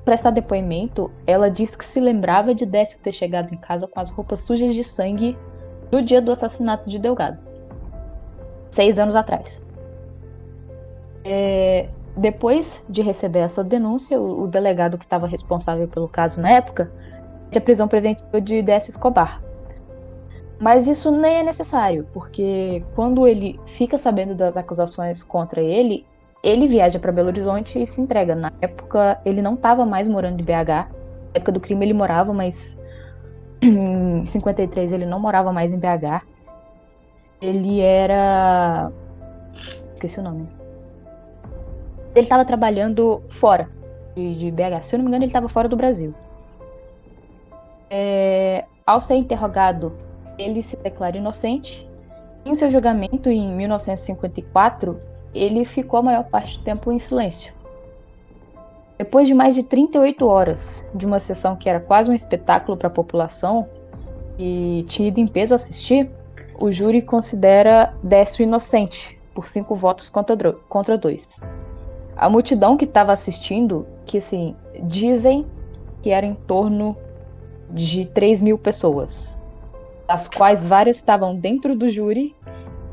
prestar depoimento, ela disse que se lembrava de Décio ter chegado em casa com as roupas sujas de sangue no dia do assassinato de Delgado, seis anos atrás. É, depois de receber essa denúncia, o, o delegado que estava responsável pelo caso na época, de a prisão preventiva de Décio Escobar, mas isso nem é necessário, porque quando ele fica sabendo das acusações contra ele, ele viaja para Belo Horizonte e se entrega. Na época, ele não estava mais morando em BH. Na época do crime, ele morava, mas em 53 ele não morava mais em BH. Ele era. Esqueci o nome. Ele estava trabalhando fora de, de, BH. Se eu não me engano, ele estava fora do Brasil. É... Ao ser interrogado ele se declara inocente. Em seu julgamento, em 1954, ele ficou a maior parte do tempo em silêncio. Depois de mais de 38 horas de uma sessão que era quase um espetáculo para a população e tinha ido em peso assistir, o júri considera Décio inocente por cinco votos contra, contra dois. A multidão que estava assistindo, que assim, dizem que era em torno de 3 mil pessoas, das quais várias estavam dentro do júri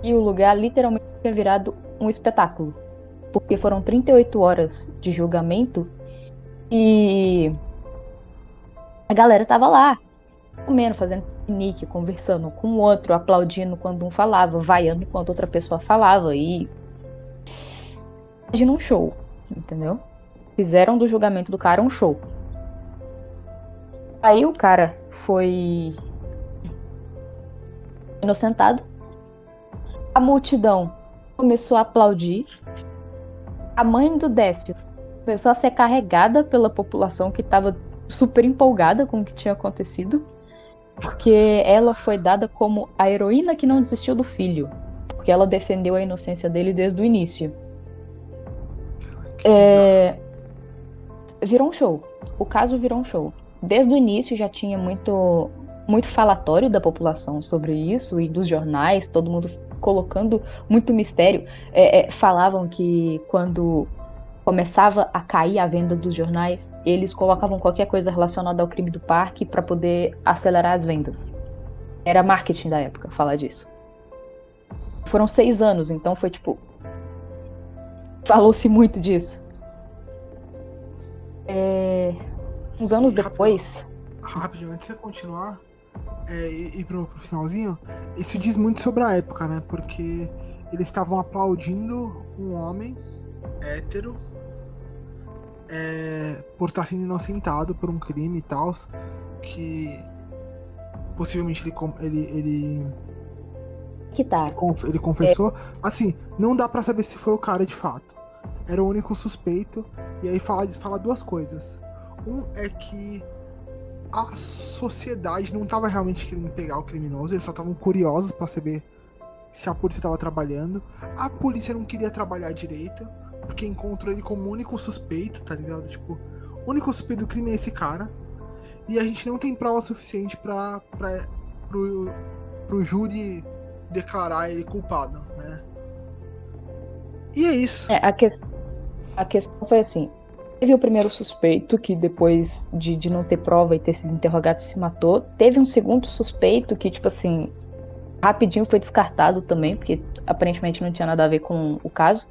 e o lugar literalmente tinha virado um espetáculo. Porque foram 38 horas de julgamento e a galera tava lá, comendo, fazendo piquenique, conversando com o outro, aplaudindo quando um falava, vaiando quando outra pessoa falava e imagina um show, entendeu? Fizeram do julgamento do cara um show. Aí o cara foi inocentado. A multidão começou a aplaudir. A mãe do Décio começou a ser carregada pela população que estava super empolgada com o que tinha acontecido, porque ela foi dada como a heroína que não desistiu do filho, porque ela defendeu a inocência dele desde o início. É... Virou um show. O caso virou um show. Desde o início já tinha muito muito falatório da população sobre isso e dos jornais, todo mundo colocando muito mistério. É, é, falavam que quando começava a cair a venda dos jornais, eles colocavam qualquer coisa relacionada ao crime do parque para poder acelerar as vendas. Era marketing da época falar disso. Foram seis anos, então foi tipo. Falou-se muito disso. É... Uns anos depois. Rapidinho, antes de você continuar é, e pro, pro finalzinho, isso diz muito sobre a época, né? Porque eles estavam aplaudindo um homem hétero é, por estar sendo inocentado por um crime e tal, que possivelmente ele, ele, ele que tá. Ele confessou. É. Assim, não dá para saber se foi o cara de fato. Era o único suspeito. E aí fala, fala duas coisas. Um é que a sociedade não tava realmente querendo pegar o criminoso, eles só estavam curiosos para saber se a polícia tava trabalhando. A polícia não queria trabalhar direito, porque encontrou ele como único suspeito, tá ligado? Tipo, o único suspeito do crime é esse cara. E a gente não tem prova suficiente pra, pro, pro júri declarar ele culpado, né? E é isso. É, a, que... a questão foi assim: teve o primeiro suspeito que depois de, de não ter prova e ter sido interrogado se matou. Teve um segundo suspeito que, tipo assim, rapidinho foi descartado também, porque aparentemente não tinha nada a ver com o caso.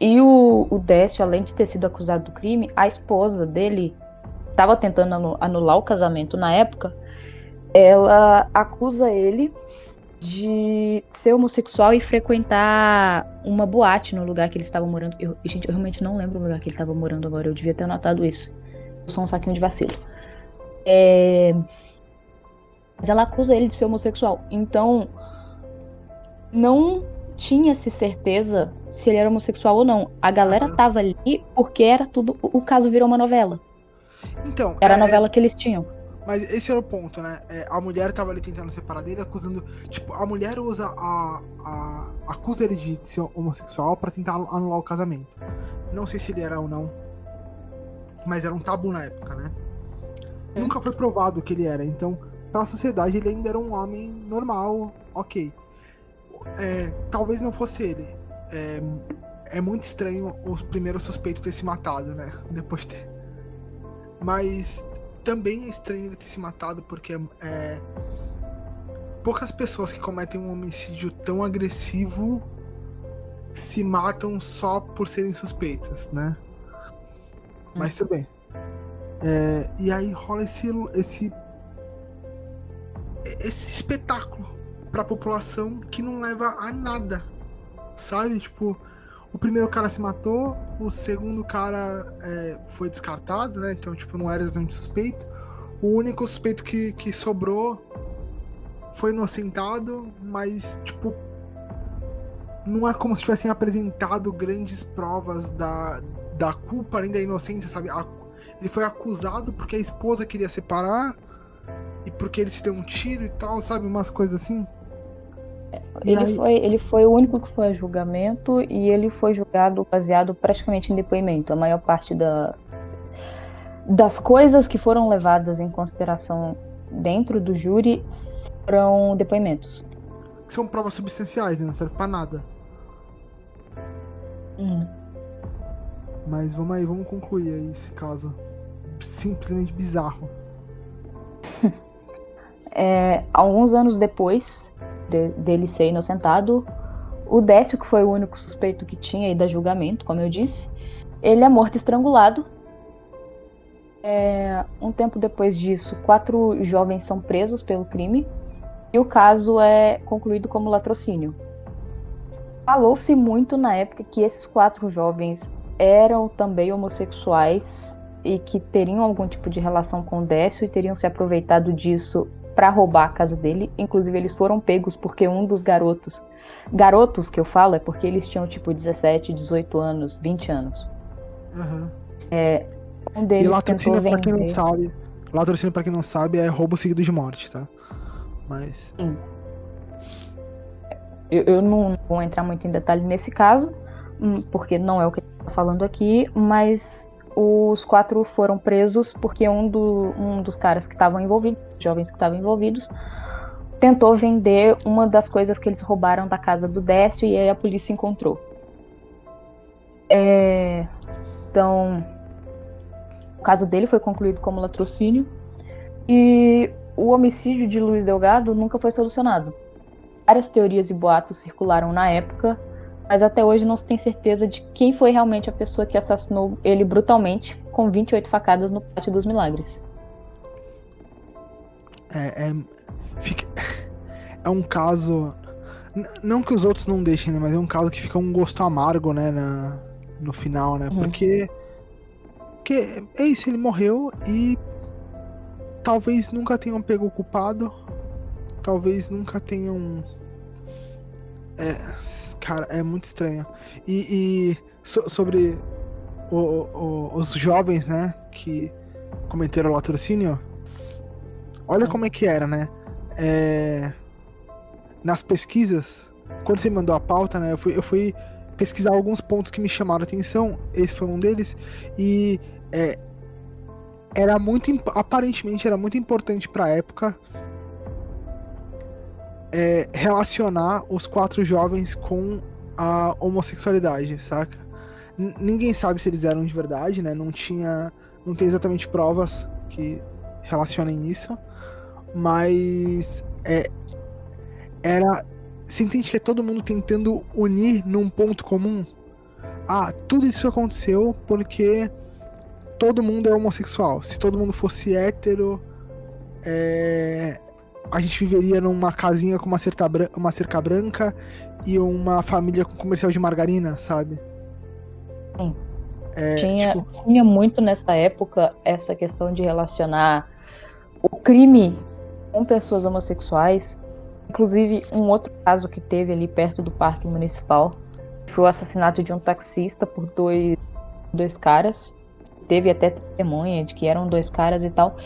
E o, o Décio, além de ter sido acusado do crime, a esposa dele estava tentando anular o casamento na época. Ela acusa ele de ser homossexual e frequentar uma boate no lugar que eles estavam morando. Eu, gente, eu realmente não lembro o lugar que ele estava morando agora. Eu devia ter anotado isso. Sou um saquinho de vacilo. É... Mas ela acusa ele de ser homossexual. Então, não tinha-se certeza se ele era homossexual ou não. A galera tava ali porque era tudo. O caso virou uma novela. Então. Era é... a novela que eles tinham. Mas esse era o ponto, né? É, a mulher tava ali tentando separar dele, acusando. Tipo, a mulher usa a. a acusa ele de ser homossexual para tentar anular o casamento. Não sei se ele era ou não. Mas era um tabu na época, né? É. Nunca foi provado que ele era. Então, pra sociedade, ele ainda era um homem normal, ok. É, talvez não fosse ele. É, é muito estranho os primeiros suspeitos ter se matado, né? Depois de ter. Mas também é estranho ele ter se matado porque é, poucas pessoas que cometem um homicídio tão agressivo se matam só por serem suspeitas, né? Mas tudo bem. É, e aí rola esse, esse esse espetáculo pra população que não leva a nada, sabe? Tipo, o primeiro cara se matou, o segundo cara é, foi descartado, né? Então, tipo, não era exatamente suspeito. O único suspeito que, que sobrou foi inocentado, mas, tipo, não é como se tivessem apresentado grandes provas da, da culpa nem da inocência, sabe? A, ele foi acusado porque a esposa queria separar e porque ele se deu um tiro e tal, sabe? Umas coisas assim. Ele, aí... foi, ele foi o único que foi a julgamento e ele foi julgado baseado praticamente em depoimento. A maior parte da, das coisas que foram levadas em consideração dentro do júri foram depoimentos. São provas substanciais, né? não serve pra nada. Hum. Mas vamos aí, vamos concluir aí esse caso. Simplesmente bizarro. é, alguns anos depois, de, dele ser inocentado, o Décio, que foi o único suspeito que tinha aí da julgamento, como eu disse, ele é morto estrangulado. É, um tempo depois disso, quatro jovens são presos pelo crime e o caso é concluído como latrocínio. Falou-se muito na época que esses quatro jovens eram também homossexuais e que teriam algum tipo de relação com o Décio e teriam se aproveitado disso para roubar a casa dele. Inclusive, eles foram pegos porque um dos garotos. Garotos que eu falo é porque eles tinham tipo 17, 18 anos, 20 anos. Uhum. É, um deles e latrocínio, pra quem não sabe, latrocínio, pra quem não sabe, é roubo seguido de morte, tá? Mas. Sim. Eu, eu não vou entrar muito em detalhe nesse caso, hum, porque não é o que a gente tá falando aqui, mas os quatro foram presos porque um, do, um dos caras que estavam envolvidos, jovens que estavam envolvidos, tentou vender uma das coisas que eles roubaram da casa do Décio e aí a polícia encontrou. É, então, o caso dele foi concluído como latrocínio e o homicídio de Luiz Delgado nunca foi solucionado. Várias teorias e boatos circularam na época mas até hoje não se tem certeza de quem foi realmente a pessoa que assassinou ele brutalmente, com 28 facadas no Pátio dos Milagres. É, é, fica, é um caso. Não que os outros não deixem, né? Mas é um caso que fica um gosto amargo, né? Na, no final, né? Uhum. Porque. Porque é isso, ele morreu e. Talvez nunca tenham pego o culpado. Talvez nunca tenham. É, cara, é muito estranho. E, e so, sobre o, o, os jovens, né? Que cometeram o latrocínio. Olha uhum. como é que era, né? É, nas pesquisas, quando você mandou a pauta, né? Eu fui, eu fui pesquisar alguns pontos que me chamaram a atenção. Esse foi um deles. E é, era muito. Aparentemente era muito importante pra época é, relacionar os quatro jovens com a homossexualidade, saca? N ninguém sabe se eles eram de verdade, né? Não tinha. Não tem exatamente provas que relacionem isso. Mas é, era. Você entende que é todo mundo tentando unir num ponto comum? Ah, tudo isso aconteceu porque todo mundo é homossexual. Se todo mundo fosse hétero, é... a gente viveria numa casinha com uma cerca, uma cerca branca e uma família com comercial de margarina, sabe? Sim. É, tinha, tipo... tinha muito nessa época essa questão de relacionar o crime com pessoas homossexuais Inclusive, um outro caso que teve ali perto do Parque Municipal foi o assassinato de um taxista por dois, dois caras. Teve até testemunha de que eram dois caras e tal.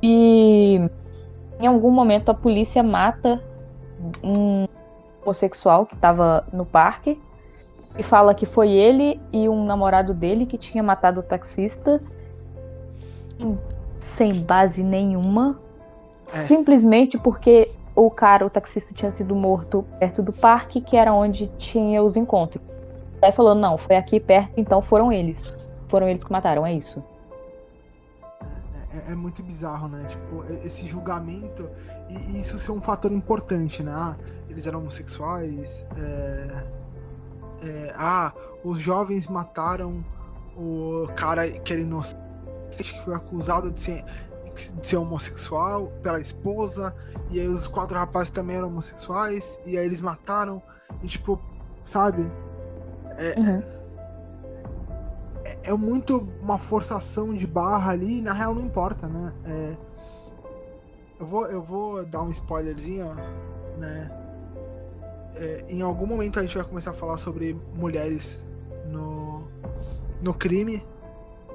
E em algum momento a polícia mata um homossexual que estava no parque e fala que foi ele e um namorado dele que tinha matado o taxista sem base nenhuma, é. simplesmente porque o cara, o taxista, tinha sido morto perto do parque, que era onde tinha os encontros. Aí falando, não, foi aqui perto, então foram eles. Foram eles que mataram, é isso. É, é, muito bizarro, né? Tipo, esse julgamento e, isso ser um fator importante, né? Ah, eles eram homossexuais. É, é, ah, os jovens mataram o cara que era inocente, que foi acusado de ser de ser homossexual pela esposa, e aí os quatro rapazes também eram homossexuais, e aí eles mataram, e tipo, sabe? É, uhum. É, é, muito uma forçação de barra ali, e na real não importa, né? É, eu, vou, eu vou dar um spoilerzinho, né? É, em algum momento a gente vai começar a falar sobre mulheres no, no crime,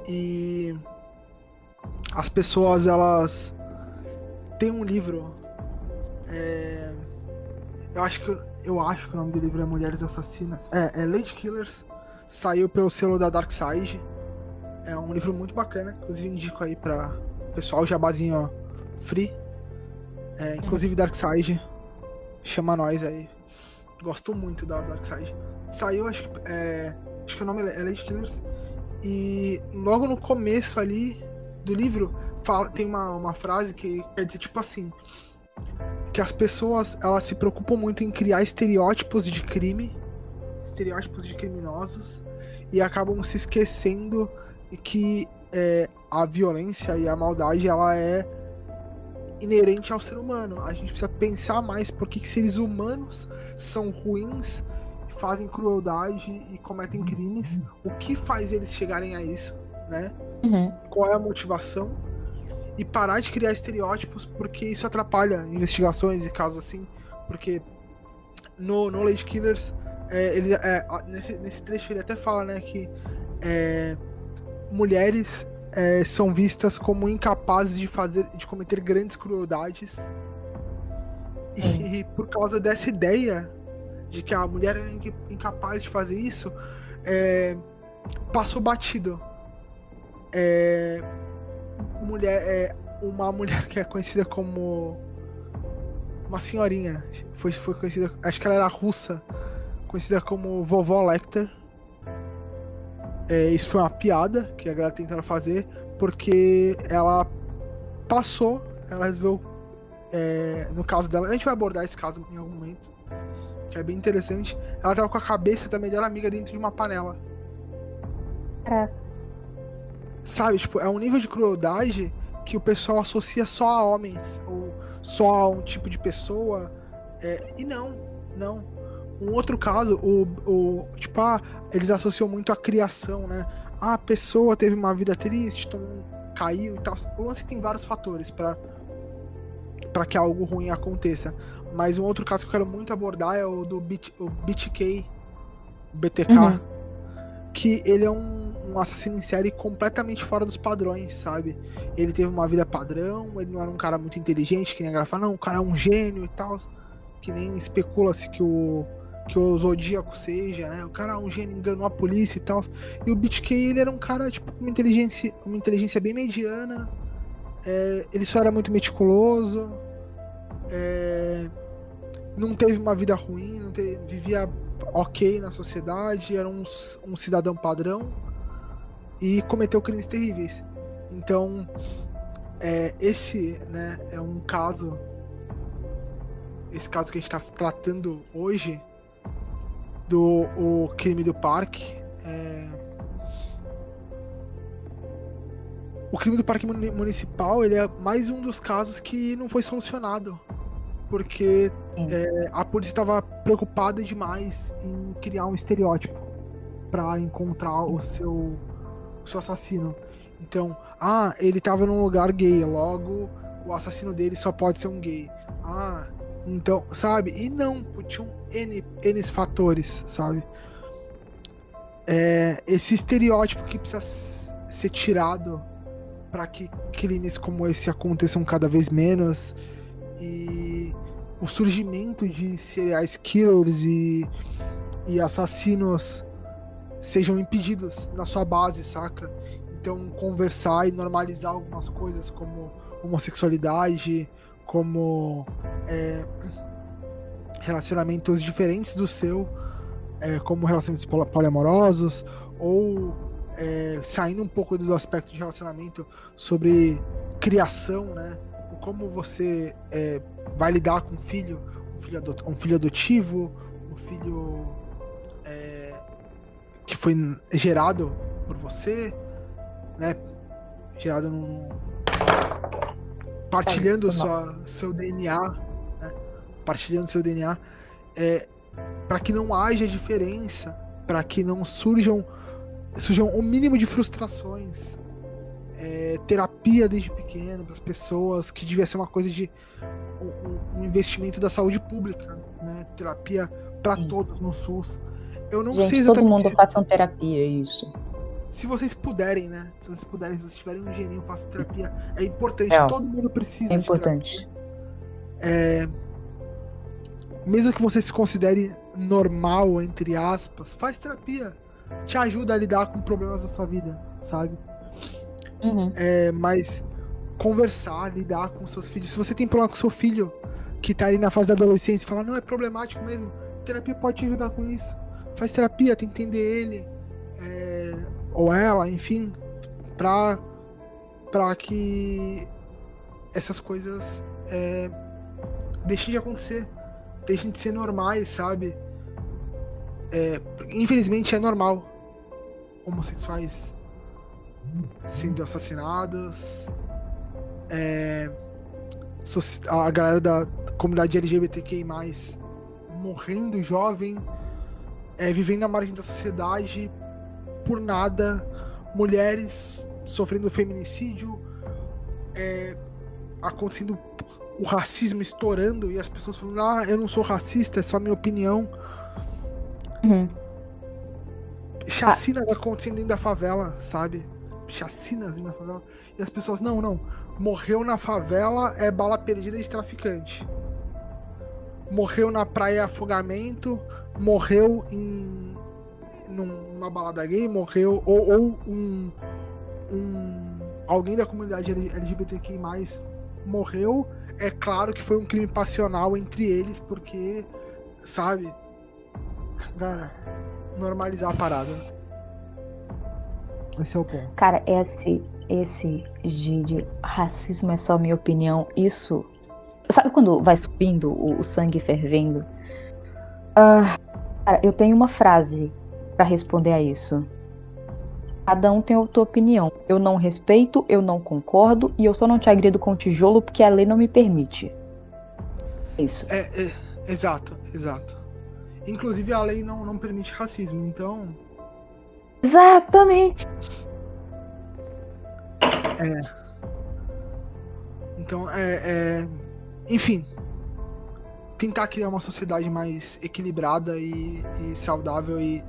e as pessoas elas tem um livro é, eu acho que eu acho que o nome do livro é Mulheres Assassinas é, é Lady Killers saiu pelo selo da Dark Side. É um livro muito bacana inclusive indico aí para pessoal jabazinho free. É, inclusive Dark Side chama nós aí. Gosto muito da Dark Side. Saiu acho que é, acho que o nome é Lady Killers. E logo no começo ali do livro fala, tem uma, uma frase que quer dizer tipo assim que as pessoas elas se preocupam muito em criar estereótipos de crime, estereótipos de criminosos e acabam se esquecendo que é, a violência e a maldade ela é inerente ao ser humano. A gente precisa pensar mais por que seres humanos são ruins, fazem crueldade e cometem crimes, o que faz eles chegarem a isso, né? Uhum. Qual é a motivação? E parar de criar estereótipos, porque isso atrapalha investigações e casos assim. Porque no, no Lady Killers, é, ele, é, nesse, nesse, trecho ele até fala né, que é, mulheres é, são vistas como incapazes de fazer, de cometer grandes crueldades. E, e por causa dessa ideia de que a mulher é incapaz de fazer isso, é, passou batido. É, mulher, é, uma mulher que é conhecida como uma senhorinha, foi, foi conhecida, acho que ela era russa, conhecida como Vovó Lecter. É, isso foi uma piada que a galera tentando fazer, porque ela passou, ela resolveu, é, no caso dela, a gente vai abordar esse caso em algum momento, que é bem interessante. Ela tava com a cabeça da melhor amiga dentro de uma panela. É. Sabe, tipo, é um nível de crueldade que o pessoal associa só a homens, ou só a um tipo de pessoa. É, e não, não. Um outro caso, o, o tipo, ah, eles associam muito a criação, né? Ah, a pessoa teve uma vida triste, então caiu e tal. O lance tem vários fatores para para que algo ruim aconteça. Mas um outro caso que eu quero muito abordar é o do BT, o BTK, BTK, uhum. que ele é um, um, assassino em série completamente fora dos padrões, sabe? Ele teve uma vida padrão, ele não era um cara muito inteligente, que nem a galera fala, não, o cara é um gênio e tal, que nem especula-se que o que o Zodíaco seja, né? O cara é um gênio, enganou a polícia e tal. E o BTK, ele era um cara, tipo, com uma inteligência, uma inteligência bem mediana. É, ele só era muito meticuloso. É, não teve uma vida ruim, teve, vivia ok na sociedade, era um, um cidadão padrão e cometeu crimes terríveis. Então, é, esse né, é um caso. Esse caso que a gente está tratando hoje do o crime do parque. É... O crime do parque municipal ele é mais um dos casos que não foi solucionado. Porque é, a polícia estava preocupada demais em criar um estereótipo para encontrar o seu, o seu assassino. Então, ah, ele estava num lugar gay, logo o assassino dele só pode ser um gay. Ah, então, sabe? E não, tinham N, N fatores, sabe? É, esse estereótipo que precisa ser tirado para que crimes como esse aconteçam cada vez menos e o surgimento de serial killers e, e assassinos sejam impedidos na sua base, saca? Então, conversar e normalizar algumas coisas como homossexualidade, como é, relacionamentos diferentes do seu, é, como relacionamentos poliamorosos, ou é, saindo um pouco do aspecto de relacionamento sobre criação, né? Como você é, vai lidar com um filho, um filho, um filho adotivo, um filho é, que foi gerado por você, né? Gerado num, partilhando sua, seu DNA, né? partilhando seu DNA, é, para que não haja diferença, para que não surjam surjam o um mínimo de frustrações. É, terapia desde pequeno para as pessoas, que devia ser uma coisa de um, um investimento da saúde pública, né? Terapia para todos no SUS. Eu não Gente, sei exatamente. Todo mundo se... faça terapia, isso se vocês puderem, né? Se vocês puderem, se vocês tiverem um geninho, façam terapia. É importante, é, todo mundo precisa. É importante. É, mesmo que você se considere normal, entre aspas, faz terapia. Te ajuda a lidar com problemas da sua vida, sabe? Uhum. É, mas conversar, lidar com seus filhos. Se você tem problema com seu filho que tá ali na fase da adolescência, falar, não, é problemático mesmo, terapia pode te ajudar com isso. Faz terapia, tenta entender ele. É, ou ela, enfim, pra, pra que essas coisas é, deixem de acontecer, deixem de ser normais, sabe? É, infelizmente é normal homossexuais sendo assassinados, é, a galera da comunidade LGBTQI morrendo jovem, é, vivendo à margem da sociedade por nada, mulheres sofrendo feminicídio, é, acontecendo o racismo estourando e as pessoas falando, ah, eu não sou racista, é só minha opinião. Uhum. Chacinas ah. acontecendo dentro da favela, sabe? Chacinas dentro da favela. E as pessoas, não, não. Morreu na favela é bala perdida de traficante. Morreu na praia é afogamento. Morreu em numa balada gay, morreu, ou, ou um, um, alguém da comunidade LGBTQI morreu, é claro que foi um crime passional entre eles, porque, sabe, cara, normalizar a parada. Esse é o ponto. Cara, esse, esse de, de racismo é só minha opinião, isso. Sabe quando vai subindo o, o sangue fervendo? Uh, cara, eu tenho uma frase para responder a isso. Cada um tem a sua opinião. Eu não respeito, eu não concordo e eu só não te agrido com tijolo porque a lei não me permite. Isso. É, é exato, exato. Inclusive a lei não, não permite racismo, então. Exatamente. É. Então, é, é. Enfim. Tentar criar uma sociedade mais equilibrada e, e saudável e.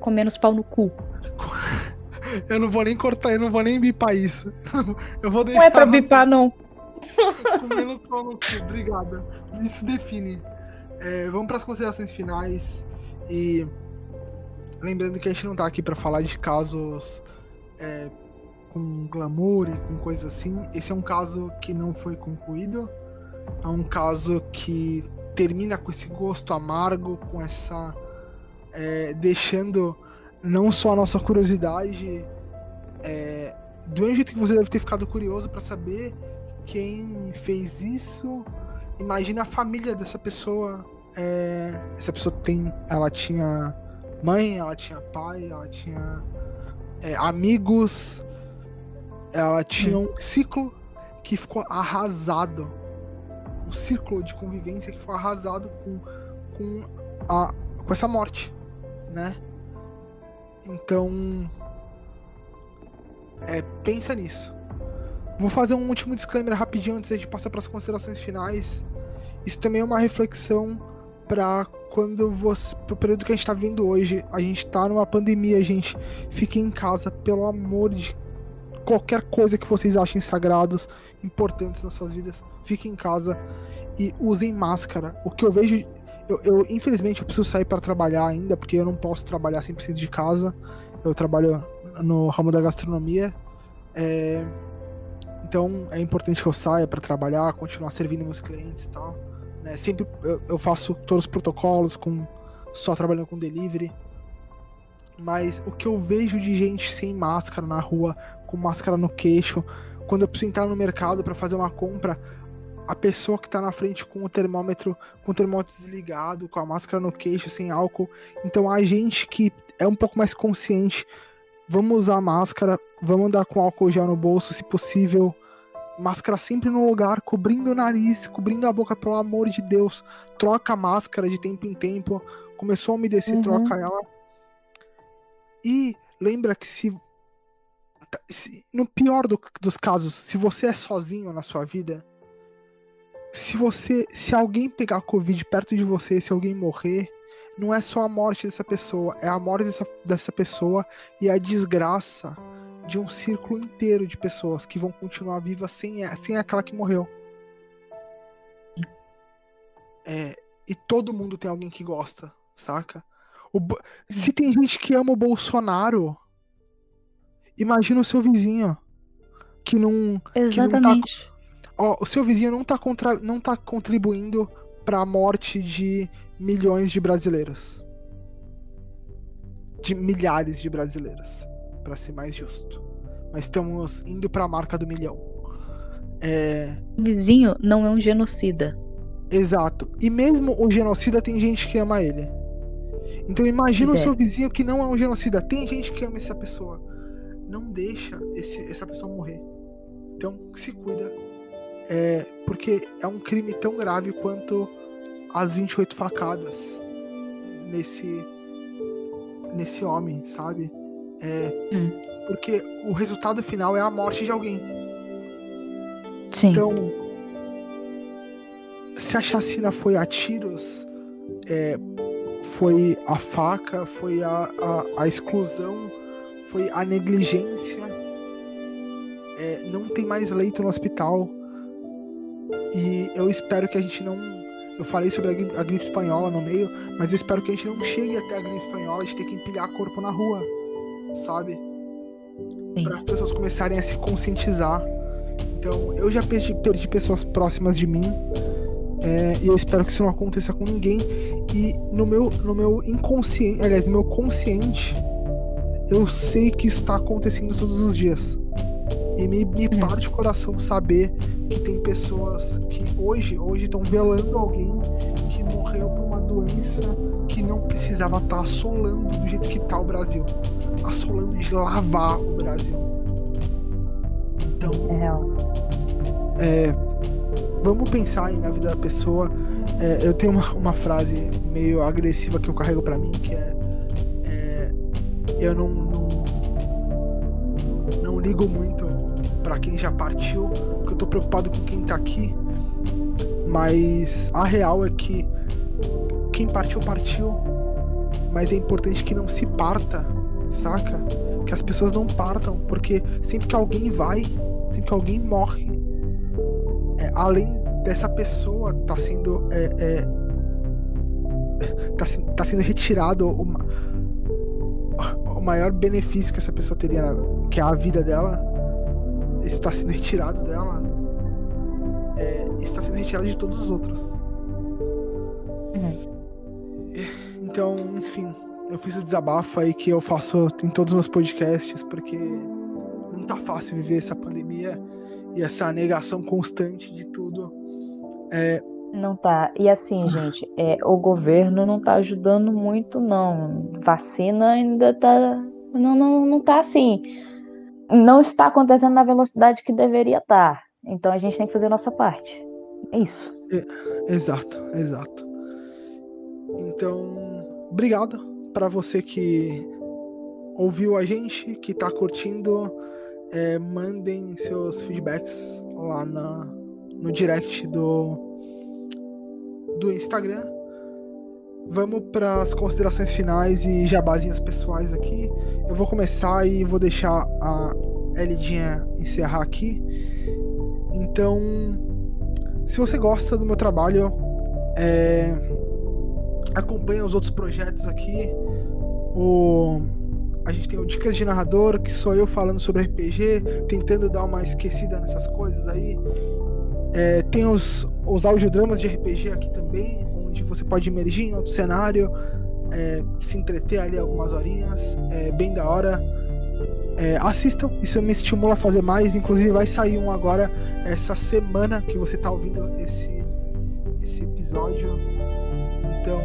Com menos pau no cu. eu não vou nem cortar, eu não vou nem bipar isso. Eu vou deixar. Não é pra bipar, não. Com menos pau no cu, obrigada. Isso define. É, vamos para as considerações finais e lembrando que a gente não tá aqui para falar de casos é, com glamour e com coisas assim. Esse é um caso que não foi concluído. É um caso que termina com esse gosto amargo, com essa. É, deixando não só a nossa curiosidade. É, do mesmo jeito que você deve ter ficado curioso para saber quem fez isso. Imagina a família dessa pessoa. É, essa pessoa tem. Ela tinha mãe, ela tinha pai, ela tinha é, amigos, ela tinha um ciclo que ficou arrasado. Um ciclo de convivência que foi arrasado com, com, a, com essa morte, né? Então, é, pensa nisso. Vou fazer um último disclaimer rapidinho antes de passar para as considerações finais. Isso também é uma reflexão para quando você, pro período que a gente está vivendo hoje, a gente está numa pandemia, gente. Fiquem em casa, pelo amor de qualquer coisa que vocês achem sagrados, importantes nas suas vidas, fiquem em casa e usem máscara. O que eu vejo, eu, eu infelizmente eu preciso sair para trabalhar ainda, porque eu não posso trabalhar 100% de casa. Eu trabalho no ramo da gastronomia. É, então é importante que eu saia para trabalhar, continuar servindo meus clientes e tal. Né? Sempre eu, eu faço todos os protocolos com só trabalhando com delivery. Mas o que eu vejo de gente sem máscara na rua, com máscara no queixo, quando eu preciso entrar no mercado para fazer uma compra, a pessoa que tá na frente com o termômetro, com o termômetro desligado, com a máscara no queixo, sem álcool. Então a gente que é um pouco mais consciente, vamos usar máscara, vamos andar com álcool gel no bolso, se possível. Máscara sempre no lugar, cobrindo o nariz, cobrindo a boca, pelo amor de Deus. Troca a máscara de tempo em tempo. Começou a umedecer, uhum. troca ela e lembra que se, no pior do, dos casos, se você é sozinho na sua vida, se você, se alguém pegar Covid perto de você, se alguém morrer, não é só a morte dessa pessoa, é a morte dessa, dessa pessoa e a desgraça de um círculo inteiro de pessoas que vão continuar vivas sem, sem aquela que morreu. É, e todo mundo tem alguém que gosta, saca? O, se tem gente que ama o Bolsonaro, imagina o seu vizinho. Que não. Exatamente. Que não tá, ó, o seu vizinho não tá, contra, não tá contribuindo para a morte de milhões de brasileiros. De milhares de brasileiros, para ser mais justo. Mas estamos indo para a marca do milhão. É... O vizinho não é um genocida. Exato. E mesmo o genocida tem gente que ama ele. Então imagina o seu vizinho que não é um genocida. Tem gente que ama essa pessoa. Não deixa esse, essa pessoa morrer. Então se cuida. É, porque é um crime tão grave quanto as 28 facadas nesse nesse homem, sabe? É, hum. Porque o resultado final é a morte de alguém. Sim. Então, se a chacina foi a tiros, é, foi a faca, foi a, a, a exclusão, foi a negligência. É, não tem mais leito no hospital. E eu espero que a gente não. Eu falei sobre a gripe, a gripe espanhola no meio, mas eu espero que a gente não chegue até a gripe espanhola de ter que empilhar corpo na rua, sabe? Para as pessoas começarem a se conscientizar. Então, eu já perdi, perdi pessoas próximas de mim é, e eu espero que isso não aconteça com ninguém. E no meu, no meu inconsciente, aliás, no meu consciente, eu sei que isso está acontecendo todos os dias. E me, me hum. parte o coração saber que tem pessoas que hoje hoje estão velando alguém que morreu por uma doença que não precisava estar tá assolando do jeito que está o Brasil. assolando de lavar o Brasil. Então. É. É, vamos pensar aí na vida da pessoa. É, eu tenho uma, uma, frase meio agressiva que eu carrego para mim, que é, é eu não, não, não ligo muito para quem já partiu, porque eu tô preocupado com quem tá aqui. Mas a real é que quem partiu, partiu. Mas é importante que não se parta, saca? Que as pessoas não partam, porque sempre que alguém vai, sempre que alguém morre, é, além dessa pessoa tá sendo. É, é, tá, tá sendo retirado o, o maior benefício que essa pessoa teria, que é a vida dela, está sendo retirado dela. É, isso está sendo retirado de todos os outros. Uhum. Então, enfim, eu fiz o desabafo aí que eu faço em todos os meus podcasts, porque não tá fácil viver essa pandemia e essa negação constante de tudo. É... Não tá. E assim, gente, é, o governo não tá ajudando muito, não. Vacina ainda tá. Não, não, não tá assim não está acontecendo na velocidade que deveria estar. Então a gente tem que fazer a nossa parte. É isso. É, exato, exato. Então, obrigado para você que ouviu a gente, que está curtindo. É, mandem seus feedbacks lá na, no direct do, do Instagram. Vamos para as considerações finais e jabazinhas pessoais aqui. Eu vou começar e vou deixar a Elidinha encerrar aqui. Então, se você gosta do meu trabalho, é, acompanha os outros projetos aqui. O, a gente tem o Dicas de Narrador, que sou eu falando sobre RPG, tentando dar uma esquecida nessas coisas aí. É, tem os, os audiodramas de RPG aqui também, você pode emergir em outro cenário, é, se entreter ali algumas horinhas, é bem da hora. É, assistam, isso me estimula a fazer mais. Inclusive, vai sair um agora essa semana que você está ouvindo esse, esse episódio. Então,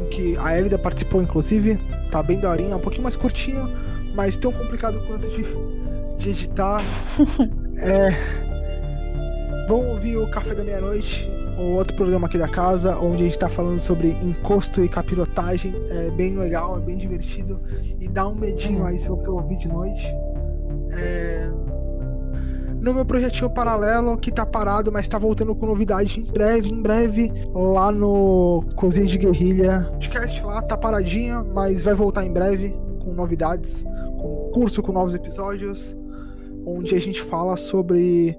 em que a Elida participou, inclusive, tá bem daorinha, um pouquinho mais curtinho, mas tão complicado quanto de, de editar. é, vão ouvir o Café da Meia-Noite um outro programa aqui da casa, onde a gente está falando sobre encosto e capirotagem. É bem legal, é bem divertido. E dá um medinho aí se você ouvir de noite. É... No meu projetinho paralelo, que tá parado, mas tá voltando com novidade em breve, em breve, lá no Cozinha de Guerrilha. Podcast lá tá paradinho, mas vai voltar em breve com novidades, com curso com novos episódios, onde a gente fala sobre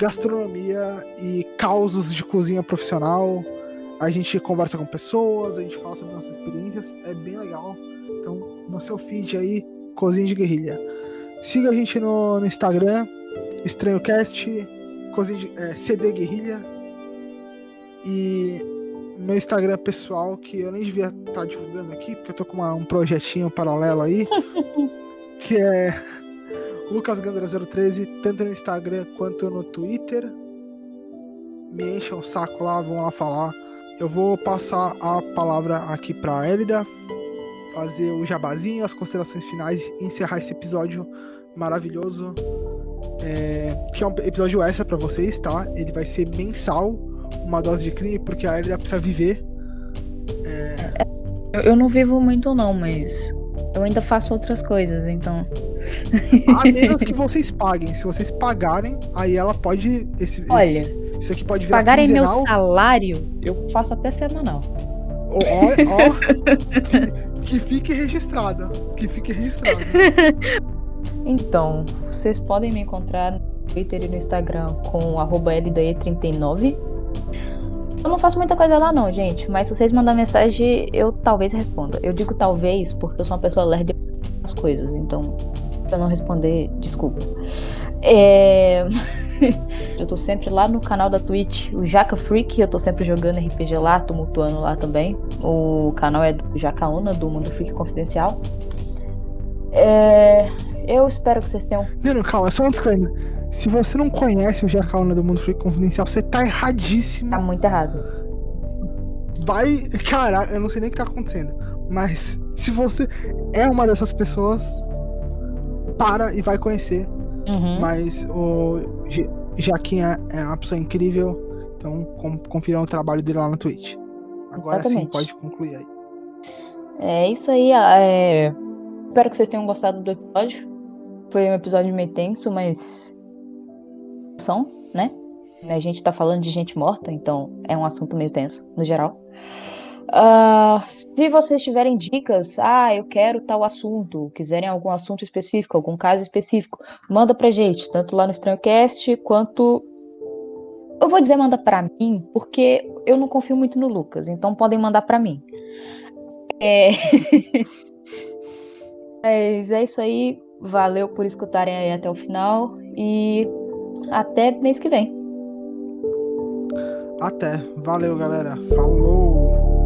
gastronomia e causos de cozinha profissional. A gente conversa com pessoas, a gente fala sobre nossas experiências, é bem legal. Então, no seu feed aí, Cozinha de Guerrilha. Siga a gente no, no Instagram, EstranhoCast, Cozinha de, é, CD Guerrilha. E meu Instagram pessoal, que eu nem devia estar tá divulgando aqui, porque eu tô com uma, um projetinho paralelo aí, que é LucasGandra013, tanto no Instagram quanto no Twitter. Me enchem o saco lá, vão lá falar. Eu vou passar a palavra aqui pra Elida, fazer o jabazinho, as considerações finais, encerrar esse episódio maravilhoso. É, que é um episódio extra para vocês, tá? Ele vai ser mensal, uma dose de crime, porque a Elida precisa viver. É... Eu não vivo muito não, mas eu ainda faço outras coisas, então. A menos que vocês paguem. Se vocês pagarem, aí ela pode. Esse, Olha. Esse, isso aqui pode virar Pagarem quinzenal. meu salário, eu faço até semanal. Ó, ó, que fique registrado. Que fique registrado. Então, vocês podem me encontrar no Twitter e no Instagram com LDE39. Eu não faço muita coisa lá não, gente, mas se vocês mandarem mensagem, eu talvez responda. Eu digo talvez porque eu sou uma pessoa lerda as coisas, então se eu não responder, desculpa. É... eu tô sempre lá no canal da Twitch, o Jaca Freak, eu tô sempre jogando RPG lá, tumultuando lá também. O canal é do Jacaúna, do Mundo Freak Confidencial. É... Eu espero que vocês tenham. Não, calma, só um disclaimer. Se você não conhece o Jacaúna do Mundo Freak Confidencial, você tá erradíssimo. Tá muito errado. Vai. Cara, eu não sei nem o que tá acontecendo. Mas Se você é uma dessas pessoas, para e vai conhecer. Uhum. Mas o Jaquinha é uma pessoa incrível. Então confiram o trabalho dele lá no Twitch. Agora Exatamente. sim pode concluir aí. É isso aí. É... Espero que vocês tenham gostado do episódio. Foi um episódio meio tenso, mas. São, né? A gente tá falando de gente morta, então é um assunto meio tenso, no geral. Uh, se vocês tiverem dicas, ah, eu quero tal assunto, quiserem algum assunto específico, algum caso específico, manda pra gente, tanto lá no Estranhocast quanto. Eu vou dizer manda pra mim, porque eu não confio muito no Lucas, então podem mandar pra mim. É. Mas é isso aí. Valeu por escutarem aí até o final e até mês que vem. Até. Valeu, galera. Falou!